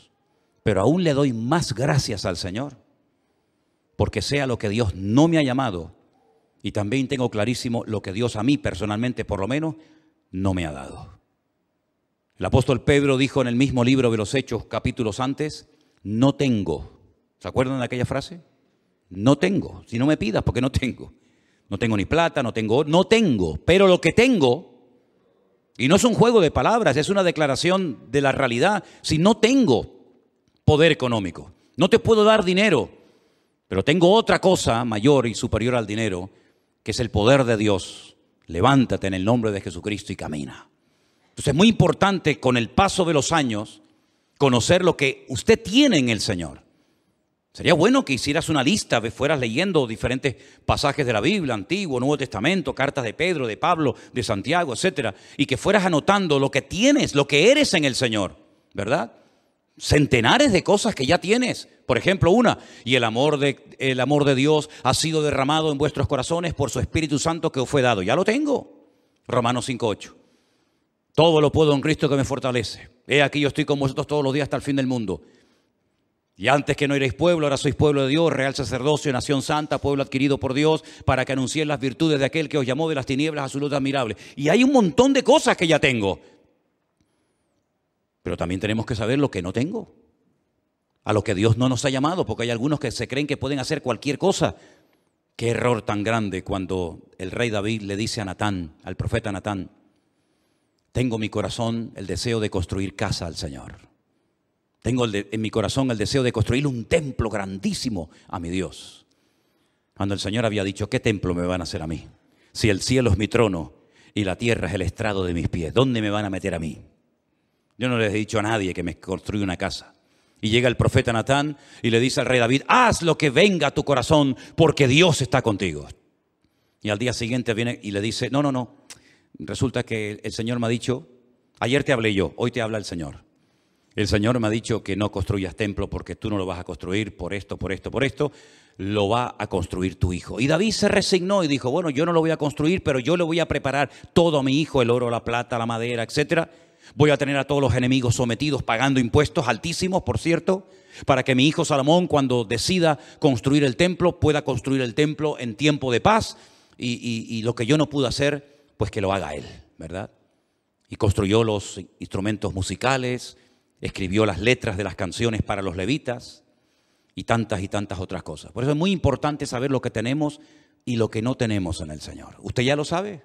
Pero aún le doy más gracias al Señor, porque sea lo que Dios no me ha llamado, y también tengo clarísimo lo que Dios a mí personalmente, por lo menos, no me ha dado. El apóstol Pedro dijo en el mismo libro de los Hechos, capítulos antes, no tengo. ¿Se acuerdan de aquella frase? No tengo. Si no me pidas, porque no tengo. No tengo ni plata, no tengo, no tengo, pero lo que tengo, y no es un juego de palabras, es una declaración de la realidad. Si no tengo poder económico, no te puedo dar dinero, pero tengo otra cosa mayor y superior al dinero, que es el poder de Dios. Levántate en el nombre de Jesucristo y camina. Entonces es muy importante con el paso de los años conocer lo que usted tiene en el Señor. Sería bueno que hicieras una lista, fueras leyendo diferentes pasajes de la Biblia, Antiguo, Nuevo Testamento, cartas de Pedro, de Pablo, de Santiago, etcétera, y que fueras anotando lo que tienes, lo que eres en el Señor, ¿verdad? Centenares de cosas que ya tienes. Por ejemplo, una, y el amor de el amor de Dios ha sido derramado en vuestros corazones por su Espíritu Santo que os fue dado. Ya lo tengo. Romanos 5:8. Todo lo puedo en Cristo que me fortalece. He aquí yo estoy con vosotros todos los días hasta el fin del mundo. Y antes que no erais pueblo, ahora sois pueblo de Dios, real sacerdocio, nación santa, pueblo adquirido por Dios, para que anunciéis las virtudes de aquel que os llamó de las tinieblas a su luz admirable. Y hay un montón de cosas que ya tengo. Pero también tenemos que saber lo que no tengo. A lo que Dios no nos ha llamado, porque hay algunos que se creen que pueden hacer cualquier cosa. Qué error tan grande cuando el rey David le dice a Natán, al profeta Natán, tengo en mi corazón el deseo de construir casa al Señor. Tengo en mi corazón el deseo de construir un templo grandísimo a mi Dios. Cuando el Señor había dicho, ¿qué templo me van a hacer a mí? Si el cielo es mi trono y la tierra es el estrado de mis pies, ¿dónde me van a meter a mí? Yo no les he dicho a nadie que me construya una casa. Y llega el profeta Natán y le dice al rey David, haz lo que venga a tu corazón porque Dios está contigo. Y al día siguiente viene y le dice, no, no, no, resulta que el Señor me ha dicho, ayer te hablé yo, hoy te habla el Señor. El Señor me ha dicho que no construyas templo porque tú no lo vas a construir por esto, por esto, por esto. Lo va a construir tu hijo. Y David se resignó y dijo, bueno, yo no lo voy a construir, pero yo le voy a preparar todo a mi hijo, el oro, la plata, la madera, etcétera. Voy a tener a todos los enemigos sometidos, pagando impuestos altísimos, por cierto, para que mi hijo Salomón, cuando decida construir el templo, pueda construir el templo en tiempo de paz. Y, y lo que yo no pude hacer, pues que lo haga él, ¿verdad? Y construyó los instrumentos musicales, escribió las letras de las canciones para los levitas y tantas y tantas otras cosas. Por eso es muy importante saber lo que tenemos y lo que no tenemos en el Señor. ¿Usted ya lo sabe?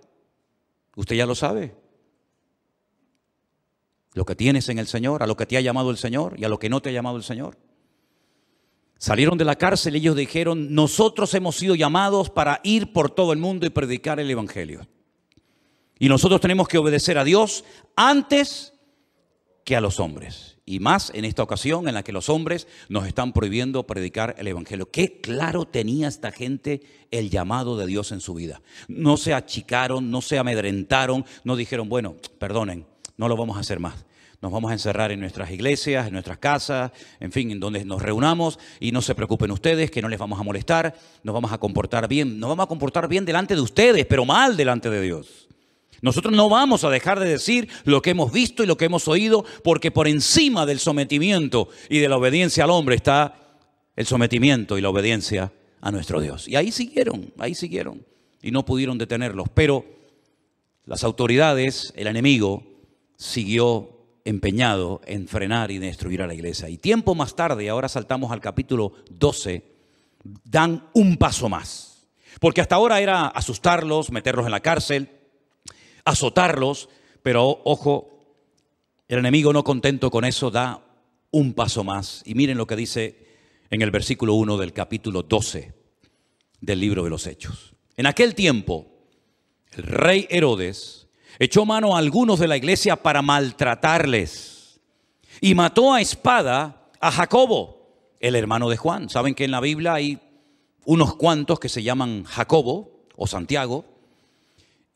¿Usted ya lo sabe? Lo que tienes en el Señor, a lo que te ha llamado el Señor y a lo que no te ha llamado el Señor. Salieron de la cárcel y ellos dijeron, nosotros hemos sido llamados para ir por todo el mundo y predicar el Evangelio. Y nosotros tenemos que obedecer a Dios antes que a los hombres. Y más en esta ocasión en la que los hombres nos están prohibiendo predicar el Evangelio. Qué claro tenía esta gente el llamado de Dios en su vida. No se achicaron, no se amedrentaron, no dijeron, bueno, perdonen, no lo vamos a hacer más. Nos vamos a encerrar en nuestras iglesias, en nuestras casas, en fin, en donde nos reunamos y no se preocupen ustedes que no les vamos a molestar, nos vamos a comportar bien, nos vamos a comportar bien delante de ustedes, pero mal delante de Dios. Nosotros no vamos a dejar de decir lo que hemos visto y lo que hemos oído, porque por encima del sometimiento y de la obediencia al hombre está el sometimiento y la obediencia a nuestro Dios. Y ahí siguieron, ahí siguieron, y no pudieron detenerlos. Pero las autoridades, el enemigo, siguió empeñado en frenar y destruir a la iglesia. Y tiempo más tarde, ahora saltamos al capítulo 12, dan un paso más. Porque hasta ahora era asustarlos, meterlos en la cárcel, azotarlos, pero ojo, el enemigo no contento con eso da un paso más. Y miren lo que dice en el versículo 1 del capítulo 12 del libro de los Hechos. En aquel tiempo, el rey Herodes echó mano a algunos de la iglesia para maltratarles y mató a espada a Jacobo, el hermano de Juan. Saben que en la Biblia hay unos cuantos que se llaman Jacobo o Santiago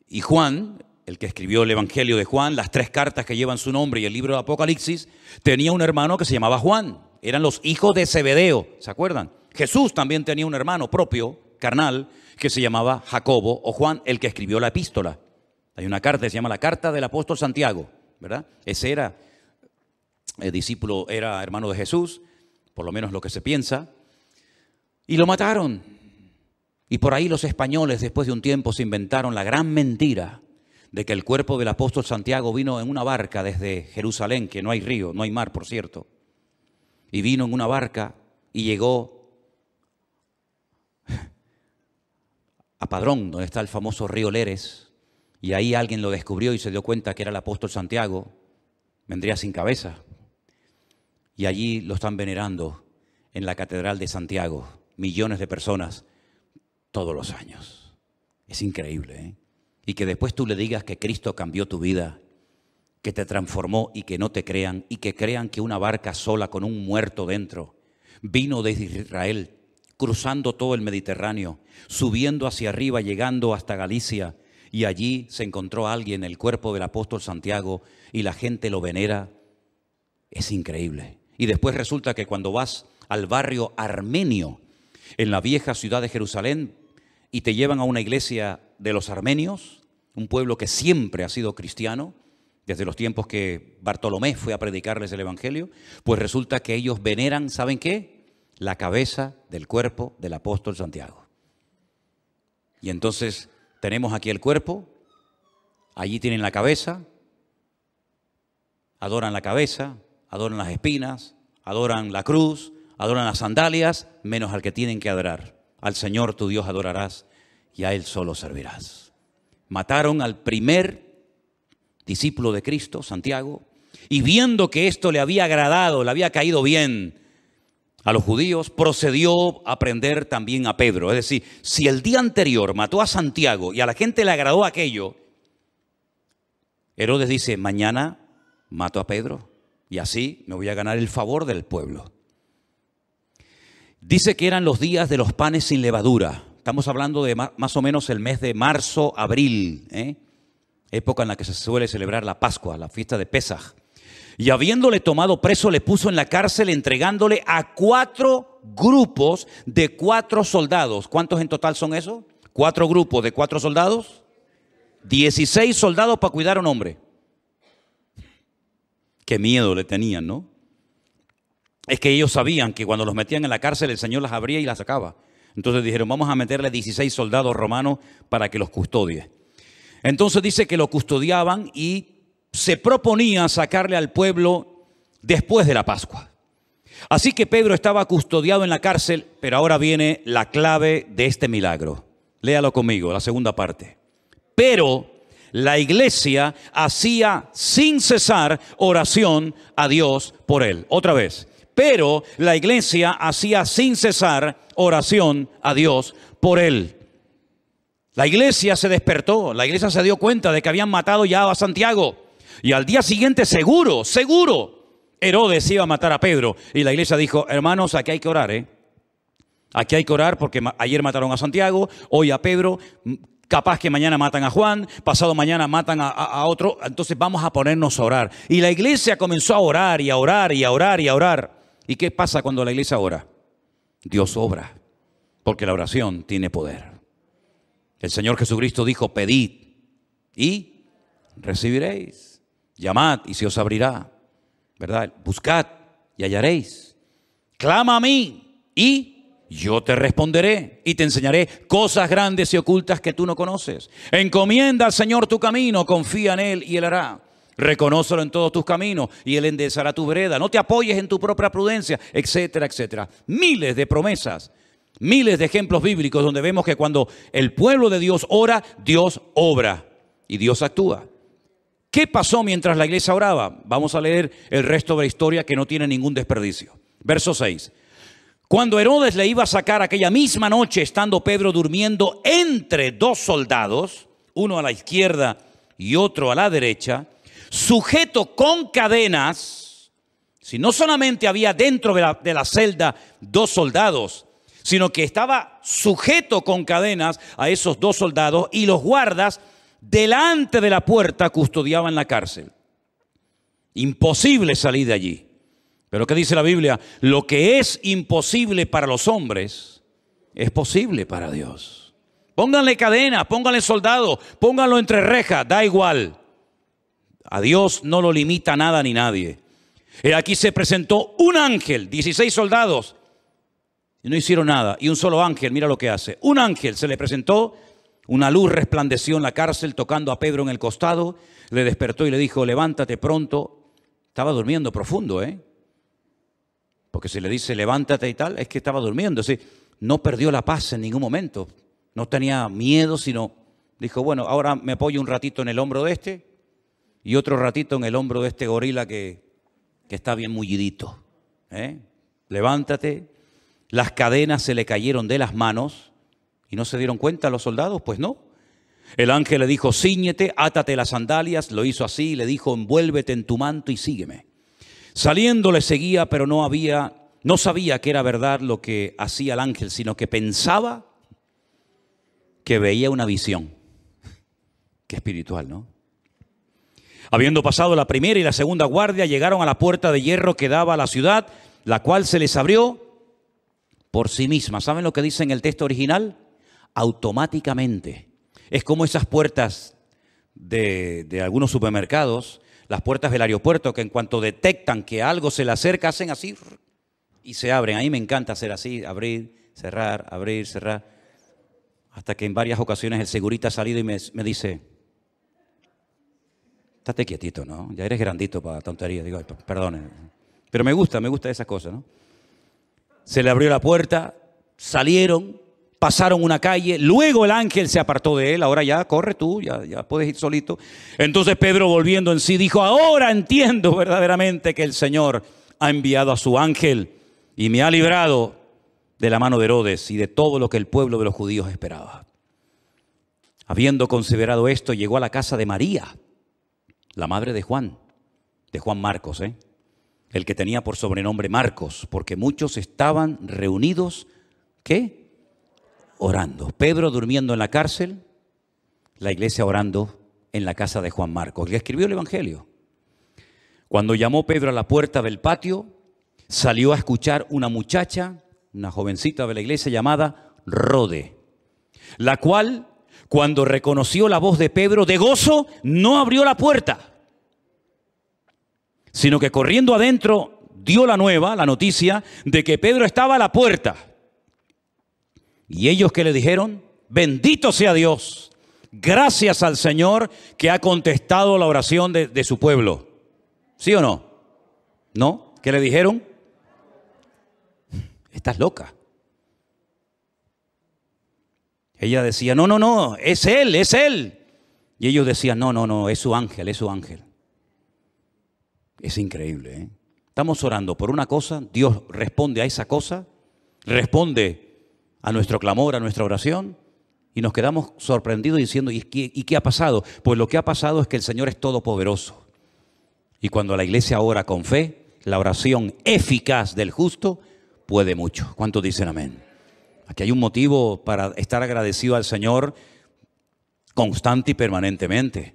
y Juan el que escribió el Evangelio de Juan, las tres cartas que llevan su nombre y el libro de Apocalipsis, tenía un hermano que se llamaba Juan. Eran los hijos de Zebedeo, ¿se acuerdan? Jesús también tenía un hermano propio, carnal, que se llamaba Jacobo o Juan, el que escribió la epístola. Hay una carta que se llama la carta del apóstol Santiago, ¿verdad? Ese era el eh, discípulo, era hermano de Jesús, por lo menos lo que se piensa, y lo mataron. Y por ahí los españoles después de un tiempo se inventaron la gran mentira de que el cuerpo del apóstol Santiago vino en una barca desde Jerusalén, que no hay río, no hay mar, por cierto, y vino en una barca y llegó a Padrón, donde está el famoso río Leres, y ahí alguien lo descubrió y se dio cuenta que era el apóstol Santiago, vendría sin cabeza. Y allí lo están venerando en la Catedral de Santiago, millones de personas todos los años. Es increíble, ¿eh? Y que después tú le digas que Cristo cambió tu vida, que te transformó y que no te crean, y que crean que una barca sola con un muerto dentro vino desde Israel, cruzando todo el Mediterráneo, subiendo hacia arriba, llegando hasta Galicia, y allí se encontró alguien, el cuerpo del apóstol Santiago, y la gente lo venera. Es increíble. Y después resulta que cuando vas al barrio armenio, en la vieja ciudad de Jerusalén, y te llevan a una iglesia de los armenios, un pueblo que siempre ha sido cristiano, desde los tiempos que Bartolomé fue a predicarles el Evangelio, pues resulta que ellos veneran, ¿saben qué? La cabeza del cuerpo del apóstol Santiago. Y entonces tenemos aquí el cuerpo, allí tienen la cabeza, adoran la cabeza, adoran las espinas, adoran la cruz, adoran las sandalias, menos al que tienen que adorar. Al Señor tu Dios adorarás y a Él solo servirás. Mataron al primer discípulo de Cristo, Santiago, y viendo que esto le había agradado, le había caído bien a los judíos, procedió a prender también a Pedro. Es decir, si el día anterior mató a Santiago y a la gente le agradó aquello, Herodes dice, mañana mato a Pedro y así me voy a ganar el favor del pueblo. Dice que eran los días de los panes sin levadura. Estamos hablando de más o menos el mes de marzo, abril. ¿eh? época en la que se suele celebrar la Pascua, la fiesta de Pesaj. Y habiéndole tomado preso, le puso en la cárcel entregándole a cuatro grupos de cuatro soldados. ¿Cuántos en total son esos? Cuatro grupos de cuatro soldados. Dieciséis soldados para cuidar a un hombre. Qué miedo le tenían, ¿no? Es que ellos sabían que cuando los metían en la cárcel el Señor las abría y las sacaba. Entonces dijeron, vamos a meterle 16 soldados romanos para que los custodie. Entonces dice que lo custodiaban y se proponía sacarle al pueblo después de la Pascua. Así que Pedro estaba custodiado en la cárcel, pero ahora viene la clave de este milagro. Léalo conmigo, la segunda parte. Pero la iglesia hacía sin cesar oración a Dios por él. Otra vez. Pero la iglesia hacía sin cesar oración a Dios por él. La iglesia se despertó, la iglesia se dio cuenta de que habían matado ya a Santiago. Y al día siguiente, seguro, seguro, Herodes iba a matar a Pedro. Y la iglesia dijo, hermanos, aquí hay que orar, ¿eh? Aquí hay que orar porque ayer mataron a Santiago, hoy a Pedro, capaz que mañana matan a Juan, pasado mañana matan a, a, otro, entonces vamos a ponernos a orar. Y la iglesia comenzó a orar y a orar y a orar y a orar. ¿Y qué pasa cuando la iglesia ora? Dios obra, porque la oración tiene poder. El Señor Jesucristo dijo, pedid y recibiréis. Llamad y se os abrirá. ¿Verdad? Buscad y hallaréis. Clama a mí y yo te responderé y te enseñaré cosas grandes y ocultas que tú no conoces. Encomienda al Señor tu camino, confía en Él y Él hará. Reconócelo en todos tus caminos y Él enderezará tu vereda. No te apoyes en tu propia prudencia, etcétera, etcétera. Miles de promesas miles de ejemplos bíblicos donde vemos que cuando el pueblo de Dios ora, Dios obra y Dios actúa. ¿Qué pasó mientras la iglesia oraba? Vamos a leer el resto de la historia que no tiene ningún desperdicio. Verso 6. Cuando Herodes le iba a sacar aquella misma noche, estando Pedro durmiendo entre dos soldados, uno a la izquierda y otro a la derecha, sujeto con cadenas, si no solamente había dentro de la, de la celda dos soldados, sino que estaba sujeto con cadenas a esos dos soldados y los guardas delante de la puerta custodiaban la cárcel. Imposible salir de allí. Pero ¿qué dice la Biblia? Lo que es imposible para los hombres es posible para Dios. Pónganle cadena, pónganle soldado, pónganlo entre rejas, da igual. A Dios no lo limita nada ni nadie. Aquí se presentó un ángel, 16 soldados, y no hicieron nada. Y un solo ángel, mira lo que hace. Un ángel se le presentó, una luz resplandeció en la cárcel tocando a Pedro en el costado, le despertó y le dijo, levántate pronto. Estaba durmiendo profundo, ¿eh? Porque si le dice levántate y tal, es que estaba durmiendo. no perdió la paz en ningún momento. No tenía miedo, sino dijo, bueno, ahora me apoyo un ratito en el hombro de este y otro ratito en el hombro de este gorila que, que está bien mullidito. ¿eh? Levántate. Las cadenas se le cayeron de las manos y no se dieron cuenta los soldados, pues no. El ángel le dijo, ciñete, átate las sandalias, lo hizo así, le dijo, envuélvete en tu manto y sígueme. Saliendo le seguía, pero no había, no sabía que era verdad lo que hacía el ángel, sino que pensaba que veía una visión. Qué espiritual, ¿no? Habiendo pasado la primera y la segunda guardia, llegaron a la puerta de hierro que daba a la ciudad, la cual se les abrió por sí misma. ¿Saben lo que dice en el texto original? Automáticamente. Es como esas puertas de, de algunos supermercados, las puertas del aeropuerto, que en cuanto detectan que algo se le acerca, hacen así y se abren. A mí me encanta hacer así, abrir, cerrar, abrir, cerrar. Hasta que en varias ocasiones el segurita ha salido y me, me dice, estate quietito, ¿no? Ya eres grandito para tonterías. Digo, perdone. Pero me gusta, me gusta esas cosas, ¿no? Se le abrió la puerta, salieron, pasaron una calle, luego el ángel se apartó de él, ahora ya corre tú, ya, ya puedes ir solito. Entonces Pedro volviendo en sí dijo, ahora entiendo verdaderamente que el Señor ha enviado a su ángel y me ha librado de la mano de Herodes y de todo lo que el pueblo de los judíos esperaba. Habiendo considerado esto, llegó a la casa de María, la madre de Juan, de Juan Marcos, ¿eh? el que tenía por sobrenombre Marcos, porque muchos estaban reunidos, ¿qué? Orando. Pedro durmiendo en la cárcel, la iglesia orando en la casa de Juan Marcos, le escribió el Evangelio. Cuando llamó Pedro a la puerta del patio, salió a escuchar una muchacha, una jovencita de la iglesia llamada Rode, la cual, cuando reconoció la voz de Pedro de gozo, no abrió la puerta sino que corriendo adentro dio la nueva, la noticia, de que Pedro estaba a la puerta. Y ellos que le dijeron, bendito sea Dios, gracias al Señor que ha contestado la oración de, de su pueblo. ¿Sí o no? ¿No? ¿Qué le dijeron? Estás loca. Ella decía, no, no, no, es Él, es Él. Y ellos decían, no, no, no, es su ángel, es su ángel. Es increíble. ¿eh? Estamos orando por una cosa, Dios responde a esa cosa, responde a nuestro clamor, a nuestra oración, y nos quedamos sorprendidos diciendo, ¿y qué, ¿y qué ha pasado? Pues lo que ha pasado es que el Señor es todopoderoso. Y cuando la iglesia ora con fe, la oración eficaz del justo puede mucho. ¿Cuántos dicen amén? Aquí hay un motivo para estar agradecido al Señor constante y permanentemente,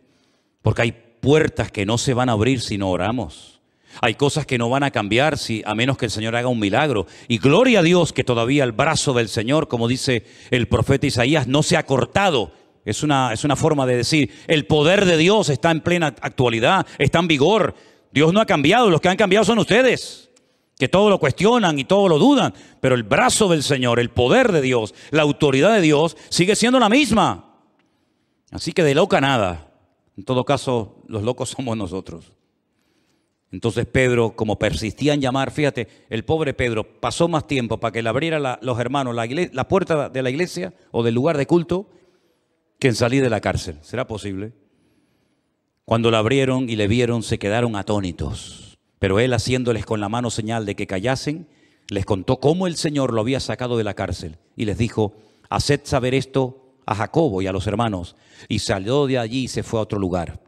porque hay puertas que no se van a abrir si no oramos. Hay cosas que no van a cambiar si, a menos que el Señor haga un milagro. Y gloria a Dios que todavía el brazo del Señor, como dice el profeta Isaías, no se ha cortado. Es una, es una forma de decir, el poder de Dios está en plena actualidad, está en vigor. Dios no ha cambiado, los que han cambiado son ustedes, que todo lo cuestionan y todo lo dudan. Pero el brazo del Señor, el poder de Dios, la autoridad de Dios sigue siendo la misma. Así que de loca nada. En todo caso, los locos somos nosotros. Entonces Pedro, como persistía en llamar, fíjate, el pobre Pedro pasó más tiempo para que le abriera los hermanos la, la puerta de la iglesia o del lugar de culto que en salir de la cárcel. ¿Será posible? Cuando la abrieron y le vieron, se quedaron atónitos. Pero él, haciéndoles con la mano señal de que callasen, les contó cómo el Señor lo había sacado de la cárcel y les dijo, haced saber esto a Jacobo y a los hermanos, y salió de allí y se fue a otro lugar.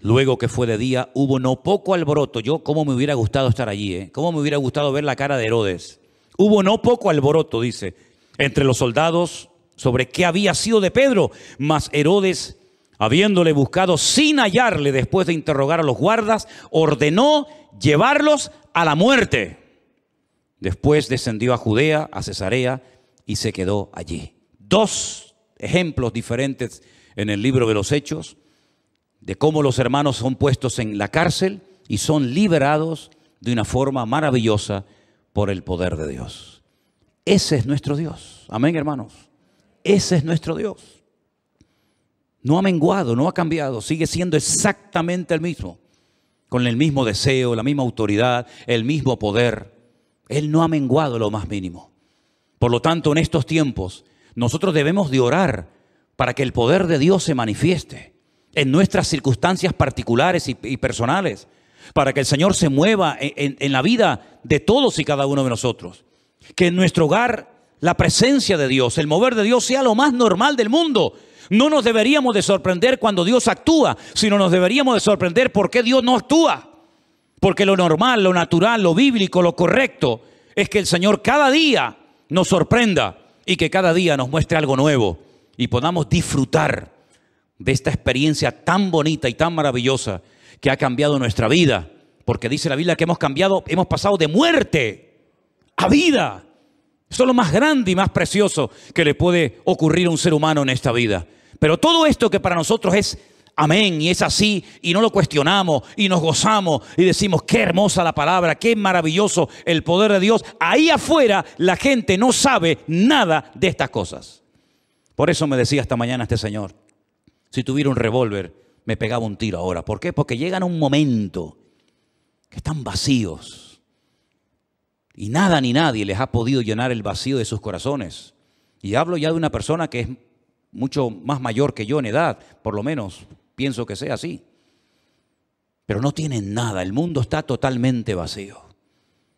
Luego que fue de día, hubo no poco alboroto. Yo, cómo me hubiera gustado estar allí, ¿eh? Cómo me hubiera gustado ver la cara de Herodes. Hubo no poco alboroto, dice, entre los soldados sobre qué había sido de Pedro. Mas Herodes, habiéndole buscado sin hallarle después de interrogar a los guardas, ordenó llevarlos a la muerte. Después descendió a Judea, a Cesarea, y se quedó allí dos ejemplos diferentes en el libro de los Hechos de cómo los hermanos son puestos en la cárcel y son liberados de una forma maravillosa por el poder de Dios. Ese es nuestro Dios. Amén, hermanos. Ese es nuestro Dios. No ha menguado, no ha cambiado, sigue siendo exactamente el mismo, con el mismo deseo, la misma autoridad, el mismo poder. Él no ha menguado lo más mínimo. Por lo tanto, en estos tiempos, Nosotros debemos de orar para que el poder de Dios se manifieste en nuestras circunstancias particulares y, personales, para que el Señor se mueva en la vida de todos y cada uno de nosotros. Que en nuestro hogar la presencia de Dios, el mover de Dios sea lo más normal del mundo. No nos deberíamos de sorprender cuando Dios actúa, sino nos deberíamos de sorprender por qué Dios no actúa. Porque lo normal, lo natural, lo bíblico, lo correcto es que el Señor cada día nos sorprenda y que cada día nos muestre algo nuevo y podamos disfrutar de esta experiencia tan bonita y tan maravillosa que ha cambiado nuestra vida. Porque dice la Biblia que hemos cambiado, hemos pasado de muerte a vida. Eso es lo más grande y más precioso que le puede ocurrir a un ser humano en esta vida. Pero todo esto que para nosotros es amén y es así y no lo cuestionamos y nos gozamos y decimos qué hermosa la palabra, qué maravilloso el poder de Dios, ahí afuera la gente no sabe nada de estas cosas. Por eso me decía esta mañana este señor, si tuviera un revólver me pegaba un tiro ahora. ¿Por qué? Porque llegan a un momento que están vacíos y nada ni nadie les ha podido llenar el vacío de sus corazones. Y hablo ya de una persona que es mucho más mayor que yo en edad, por lo menos pienso que sea así. Pero no tienen nada, el mundo está totalmente vacío.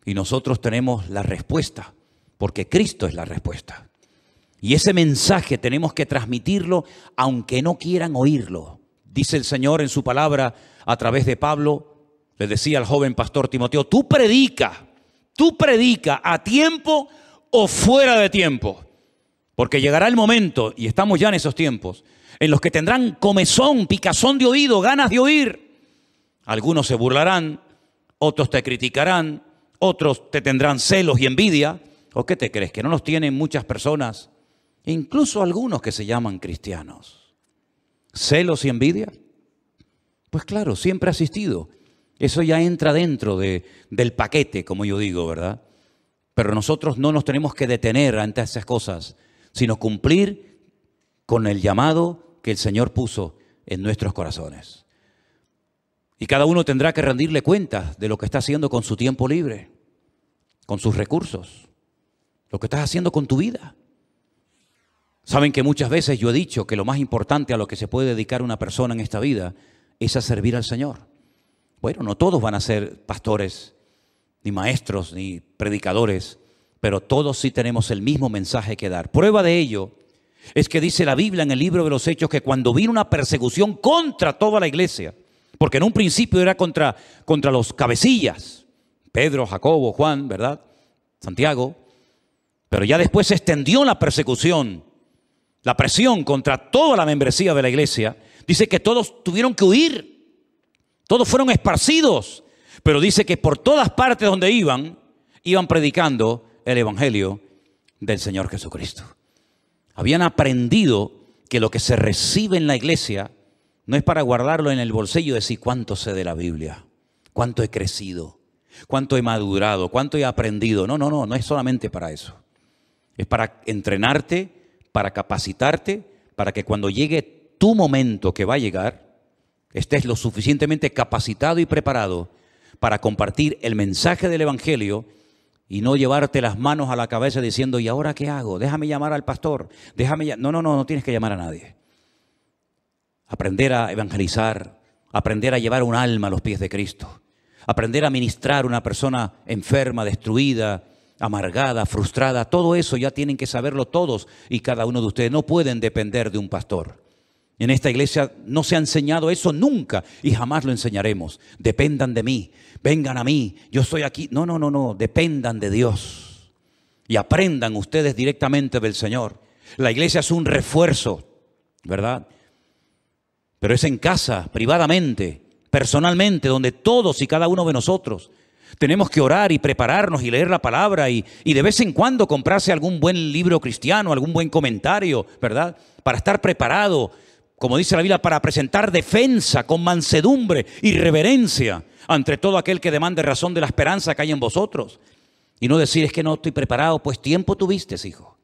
Y nosotros tenemos la respuesta, porque Cristo es la respuesta. Y ese mensaje tenemos que transmitirlo aunque no quieran oírlo. Dice el Señor en su palabra a través de Pablo, le decía al joven pastor Timoteo, tú predica, tú predica a tiempo o fuera de tiempo. Porque llegará el momento, y estamos ya en esos tiempos, en los que tendrán comezón, picazón de oído, ganas de oír. Algunos se burlarán, otros te criticarán, otros te tendrán celos y envidia. ¿O qué te crees? Que no los tienen muchas personas, incluso algunos que se llaman cristianos. ¿Celos y envidia? Pues claro, siempre ha asistido. Eso ya entra dentro de, del paquete, como yo digo, ¿verdad? Pero nosotros no nos tenemos que detener ante esas cosas sino cumplir con el llamado que el Señor puso en nuestros corazones. Y cada uno tendrá que rendirle cuentas de lo que está haciendo con su tiempo libre, con sus recursos, lo que estás haciendo con tu vida. Saben que muchas veces yo he dicho que lo más importante a lo que se puede dedicar una persona en esta vida es a servir al Señor. Bueno, no todos van a ser pastores, ni maestros, ni predicadores, pero todos sí tenemos el mismo mensaje que dar. Prueba de ello es que dice la Biblia en el libro de los Hechos que cuando vino una persecución contra toda la iglesia, porque en un principio era contra, contra los cabecillas, Pedro, Jacobo, Juan, ¿verdad? Santiago, pero ya después se extendió la persecución, la presión contra toda la membresía de la iglesia, dice que todos tuvieron que huir, todos fueron esparcidos, pero dice que por todas partes donde iban, iban predicando el Evangelio del Señor Jesucristo. Habían aprendido que lo que se recibe en la iglesia no es para guardarlo en el bolsillo y decir cuánto sé de la Biblia, cuánto he crecido, cuánto he madurado, cuánto he aprendido. No, no, no, no es solamente para eso. Es para entrenarte, para capacitarte, para que cuando llegue tu momento que va a llegar, estés lo suficientemente capacitado y preparado para compartir el mensaje del Evangelio y no llevarte las manos a la cabeza diciendo, ¿y ahora qué hago? Déjame llamar al pastor. Déjame no, no, no, no tienes que llamar a nadie. Aprender a evangelizar, aprender a llevar un alma a los pies de Cristo, aprender a ministrar a una persona enferma, destruida, amargada, frustrada, todo eso ya tienen que saberlo todos y cada uno de ustedes. No pueden depender de un pastor. En esta iglesia no se ha enseñado eso nunca y jamás lo enseñaremos. Dependan de mí, vengan a mí, yo estoy aquí. No, no, no, no, dependan de Dios y aprendan ustedes directamente del Señor. La iglesia es un refuerzo, ¿verdad? Pero es en casa, privadamente, personalmente, donde todos y cada uno de nosotros tenemos que orar y prepararnos y leer la palabra y, y, de vez en cuando comprarse algún buen libro cristiano, algún buen comentario, ¿verdad? Para estar preparado como dice la Biblia, para presentar defensa con mansedumbre y reverencia ante todo aquel que demande razón de la esperanza que hay en vosotros. Y no decir es que no estoy preparado, pues tiempo tuviste, hijo.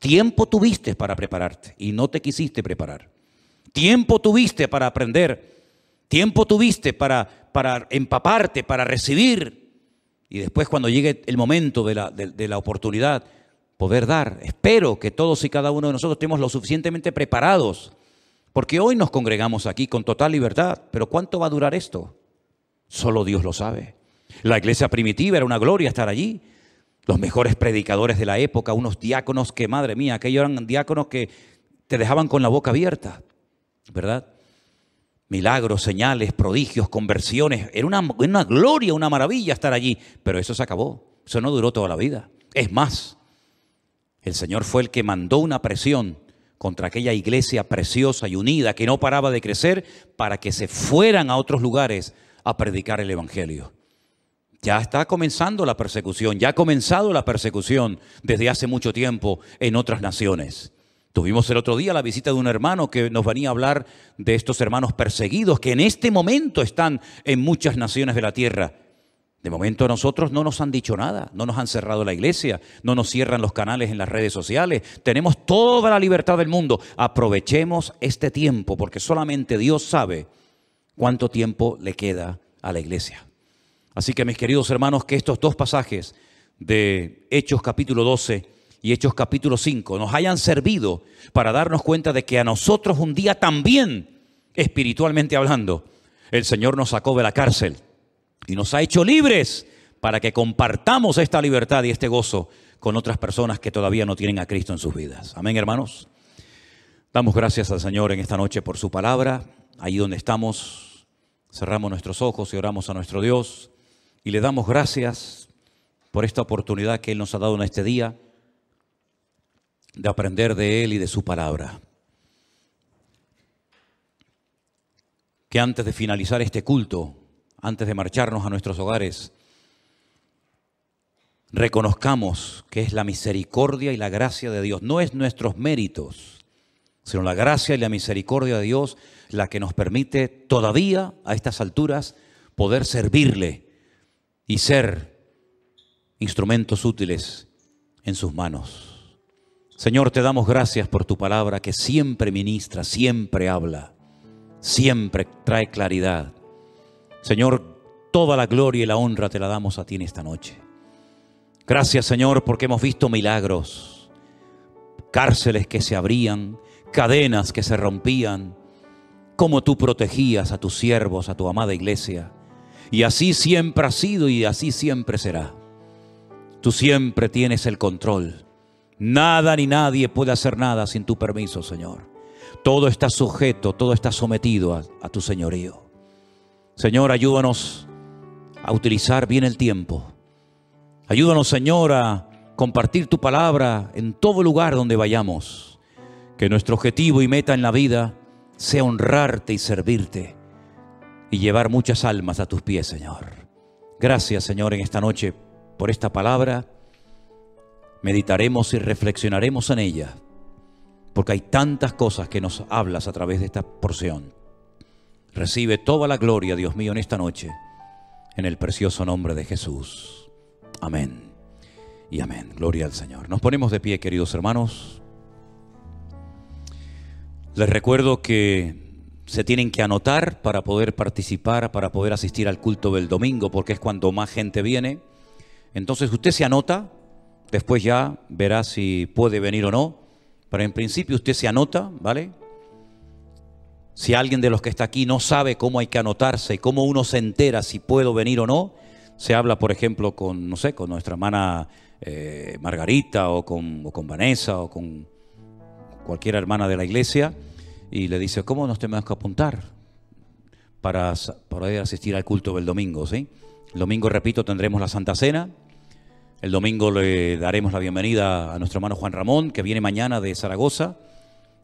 Tiempo tuviste para prepararte y no te quisiste preparar. Tiempo tuviste para aprender. Tiempo tuviste para, para empaparte, para recibir. Y después cuando llegue el momento de la, de la oportunidad, poder dar. Espero que todos y cada uno de nosotros estemos lo suficientemente preparados, porque hoy nos congregamos aquí con total libertad, pero ¿cuánto va a durar esto? Solo Dios lo sabe. La iglesia primitiva era una gloria estar allí. Los mejores predicadores de la época, unos diáconos que, madre mía, aquellos eran diáconos que te dejaban con la boca abierta, ¿verdad? Milagros, señales, prodigios, conversiones. Era una, una gloria, una maravilla estar allí, pero eso se acabó. Eso no duró toda la vida. Es más, el Señor fue el que mandó una presión contra aquella iglesia preciosa y unida que no paraba de crecer para que se fueran a otros lugares a predicar el Evangelio. Ya está comenzando la persecución, ya ha comenzado la persecución desde hace mucho tiempo en otras naciones. Tuvimos el otro día la visita de un hermano que nos venía a hablar de estos hermanos perseguidos que en este momento están en muchas naciones de la tierra. De momento a nosotros no nos han dicho nada, no nos han cerrado la iglesia, no nos cierran los canales en las redes sociales, tenemos toda la libertad del mundo. Aprovechemos este tiempo porque solamente Dios sabe cuánto tiempo le queda a la iglesia. Así que mis queridos hermanos, que estos dos pasajes de Hechos capítulo 12 y Hechos capítulo 5 nos hayan servido para darnos cuenta de que a nosotros un día también, espiritualmente hablando, el Señor nos sacó de la cárcel y nos ha hecho libres para que compartamos esta libertad y este gozo con otras personas que todavía no tienen a Cristo en sus vidas. Amén, hermanos. Damos gracias al Señor en esta noche por su palabra. Ahí donde estamos, cerramos nuestros ojos y oramos a nuestro Dios. Y le damos gracias por esta oportunidad que Él nos ha dado en este día de aprender de Él y de su palabra. Que antes de finalizar este culto, antes de marcharnos a nuestros hogares, reconozcamos que es la misericordia y la gracia de Dios, no es nuestros méritos, sino la gracia y la misericordia de Dios la que nos permite todavía a estas alturas poder servirle y ser instrumentos útiles en sus manos. Señor, te damos gracias por tu palabra que siempre ministra, siempre habla, siempre trae claridad. Señor, toda la gloria y la honra te la damos a ti en esta noche. Gracias, Señor, porque hemos visto milagros, cárceles que se abrían, cadenas que se rompían, cómo tú protegías a tus siervos, a tu amada iglesia. Y así siempre ha sido y así siempre será. Tú siempre tienes el control. Nada ni nadie puede hacer nada sin tu permiso, Señor. Todo está sujeto, todo está sometido a, tu señorío. Señor, ayúdanos a utilizar bien el tiempo. Ayúdanos, Señor, a compartir tu palabra en todo lugar donde vayamos. Que nuestro objetivo y meta en la vida sea honrarte y servirte y llevar muchas almas a tus pies, Señor. Gracias, Señor, en esta noche por esta palabra. Meditaremos y reflexionaremos en ella, porque hay tantas cosas que nos hablas a través de esta porción. Recibe toda la gloria, Dios mío, en esta noche, en el precioso nombre de Jesús. Amén y amén. Gloria al Señor. Nos ponemos de pie, queridos hermanos. Les recuerdo que se tienen que anotar para poder participar, para poder asistir al culto del domingo, porque es cuando más gente viene. Entonces usted se anota, después ya verá si puede venir o no, pero en principio usted se anota, ¿vale? Si alguien de los que está aquí no sabe cómo hay que anotarse y cómo uno se entera si puedo venir o no, se habla, por ejemplo, con, no sé, con nuestra hermana eh, Margarita o con, o con Vanessa o con cualquier hermana de la iglesia y le dice, ¿cómo nos tenemos que apuntar para poder asistir al culto del domingo? ¿sí? El domingo, repito, tendremos la Santa Cena. El domingo le daremos la bienvenida a nuestro hermano Juan Ramón, que viene mañana de Zaragoza,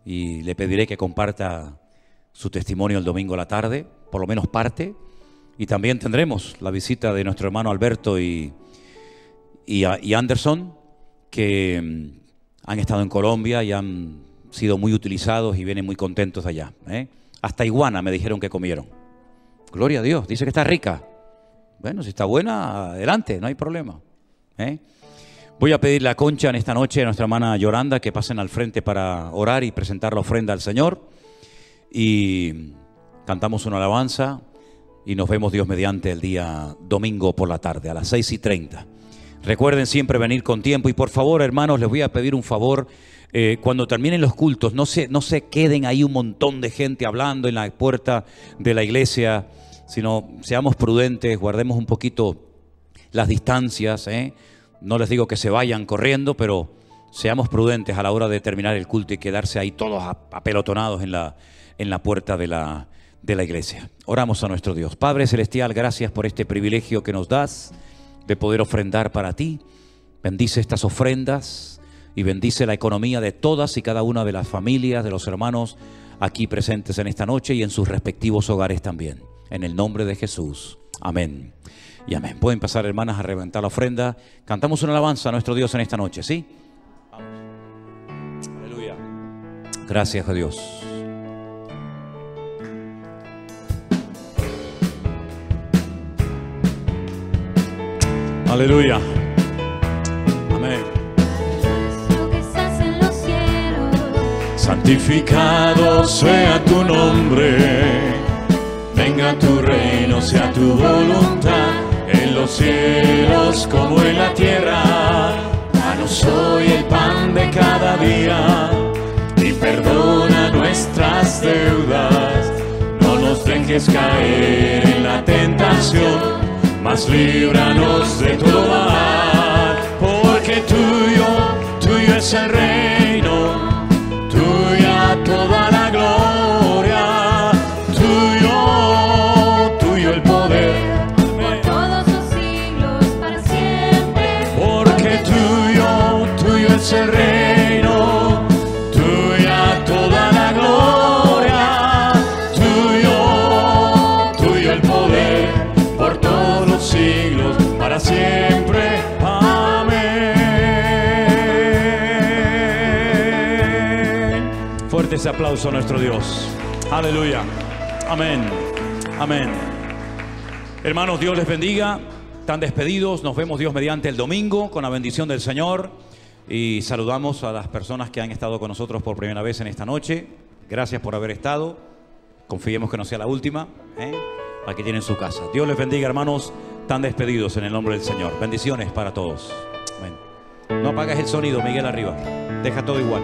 y le pediré que comparta su testimonio el domingo a la tarde, por lo menos parte. Y también tendremos la visita de nuestro hermano Alberto y, y, Anderson, que mm, han estado en Colombia y han sido muy utilizados y vienen muy contentos allá. ¿eh? Hasta iguana me dijeron que comieron. Gloria a Dios, dice que está rica. Bueno, si está buena, adelante, no hay problema. ¿Eh? Voy a pedirle a Concha en esta noche a nuestra hermana Yoranda que pasen al frente para orar y presentar la ofrenda al Señor. Y cantamos una alabanza y nos vemos Dios mediante el día domingo por la tarde a las 6 y 30. Recuerden siempre venir con tiempo y por favor, hermanos, les voy a pedir un favor. Eh, cuando terminen los cultos, no se, no se queden ahí un montón de gente hablando en la puerta de la iglesia, sino seamos prudentes, guardemos un poquito las distancias. ¿eh? No les digo que se vayan corriendo, pero seamos prudentes a la hora de terminar el culto y quedarse ahí todos apelotonados en la, en la puerta de la, de la iglesia. Oramos a nuestro Dios. Padre Celestial, gracias por este privilegio que nos das de poder ofrendar para ti. Bendice estas ofrendas y bendice la economía de todas y cada una de las familias, de los hermanos aquí presentes en esta noche y en sus respectivos hogares también. En el nombre de Jesús. Amén. Y amén. Pueden pasar, hermanas, a reventar la ofrenda. Cantamos una alabanza a nuestro Dios en esta noche, ¿sí? Vamos. Aleluya. Gracias a Dios. Aleluya. Amén. Santificado sea tu nombre, venga tu reino, sea tu voluntad, en los cielos como en la tierra. Danos hoy el pan de cada día y perdona nuestras deudas. No nos dejes caer en la tentación mas líbranos de todo mal, porque tuyo, tuyo es el reino, aplauso a nuestro Dios. Aleluya. Amén. Amén. Hermanos, Dios les bendiga. Están despedidos. Nos vemos Dios mediante el domingo con la bendición del Señor. Y saludamos a las personas que han estado con nosotros por primera vez en esta noche. Gracias por haber estado. Confiemos que no sea la última. ¿eh? Aquí tienen su casa. Dios les bendiga, hermanos. Están despedidos en el nombre del Señor. Bendiciones para todos. No apagues el sonido, Miguel, arriba. Deja todo igual.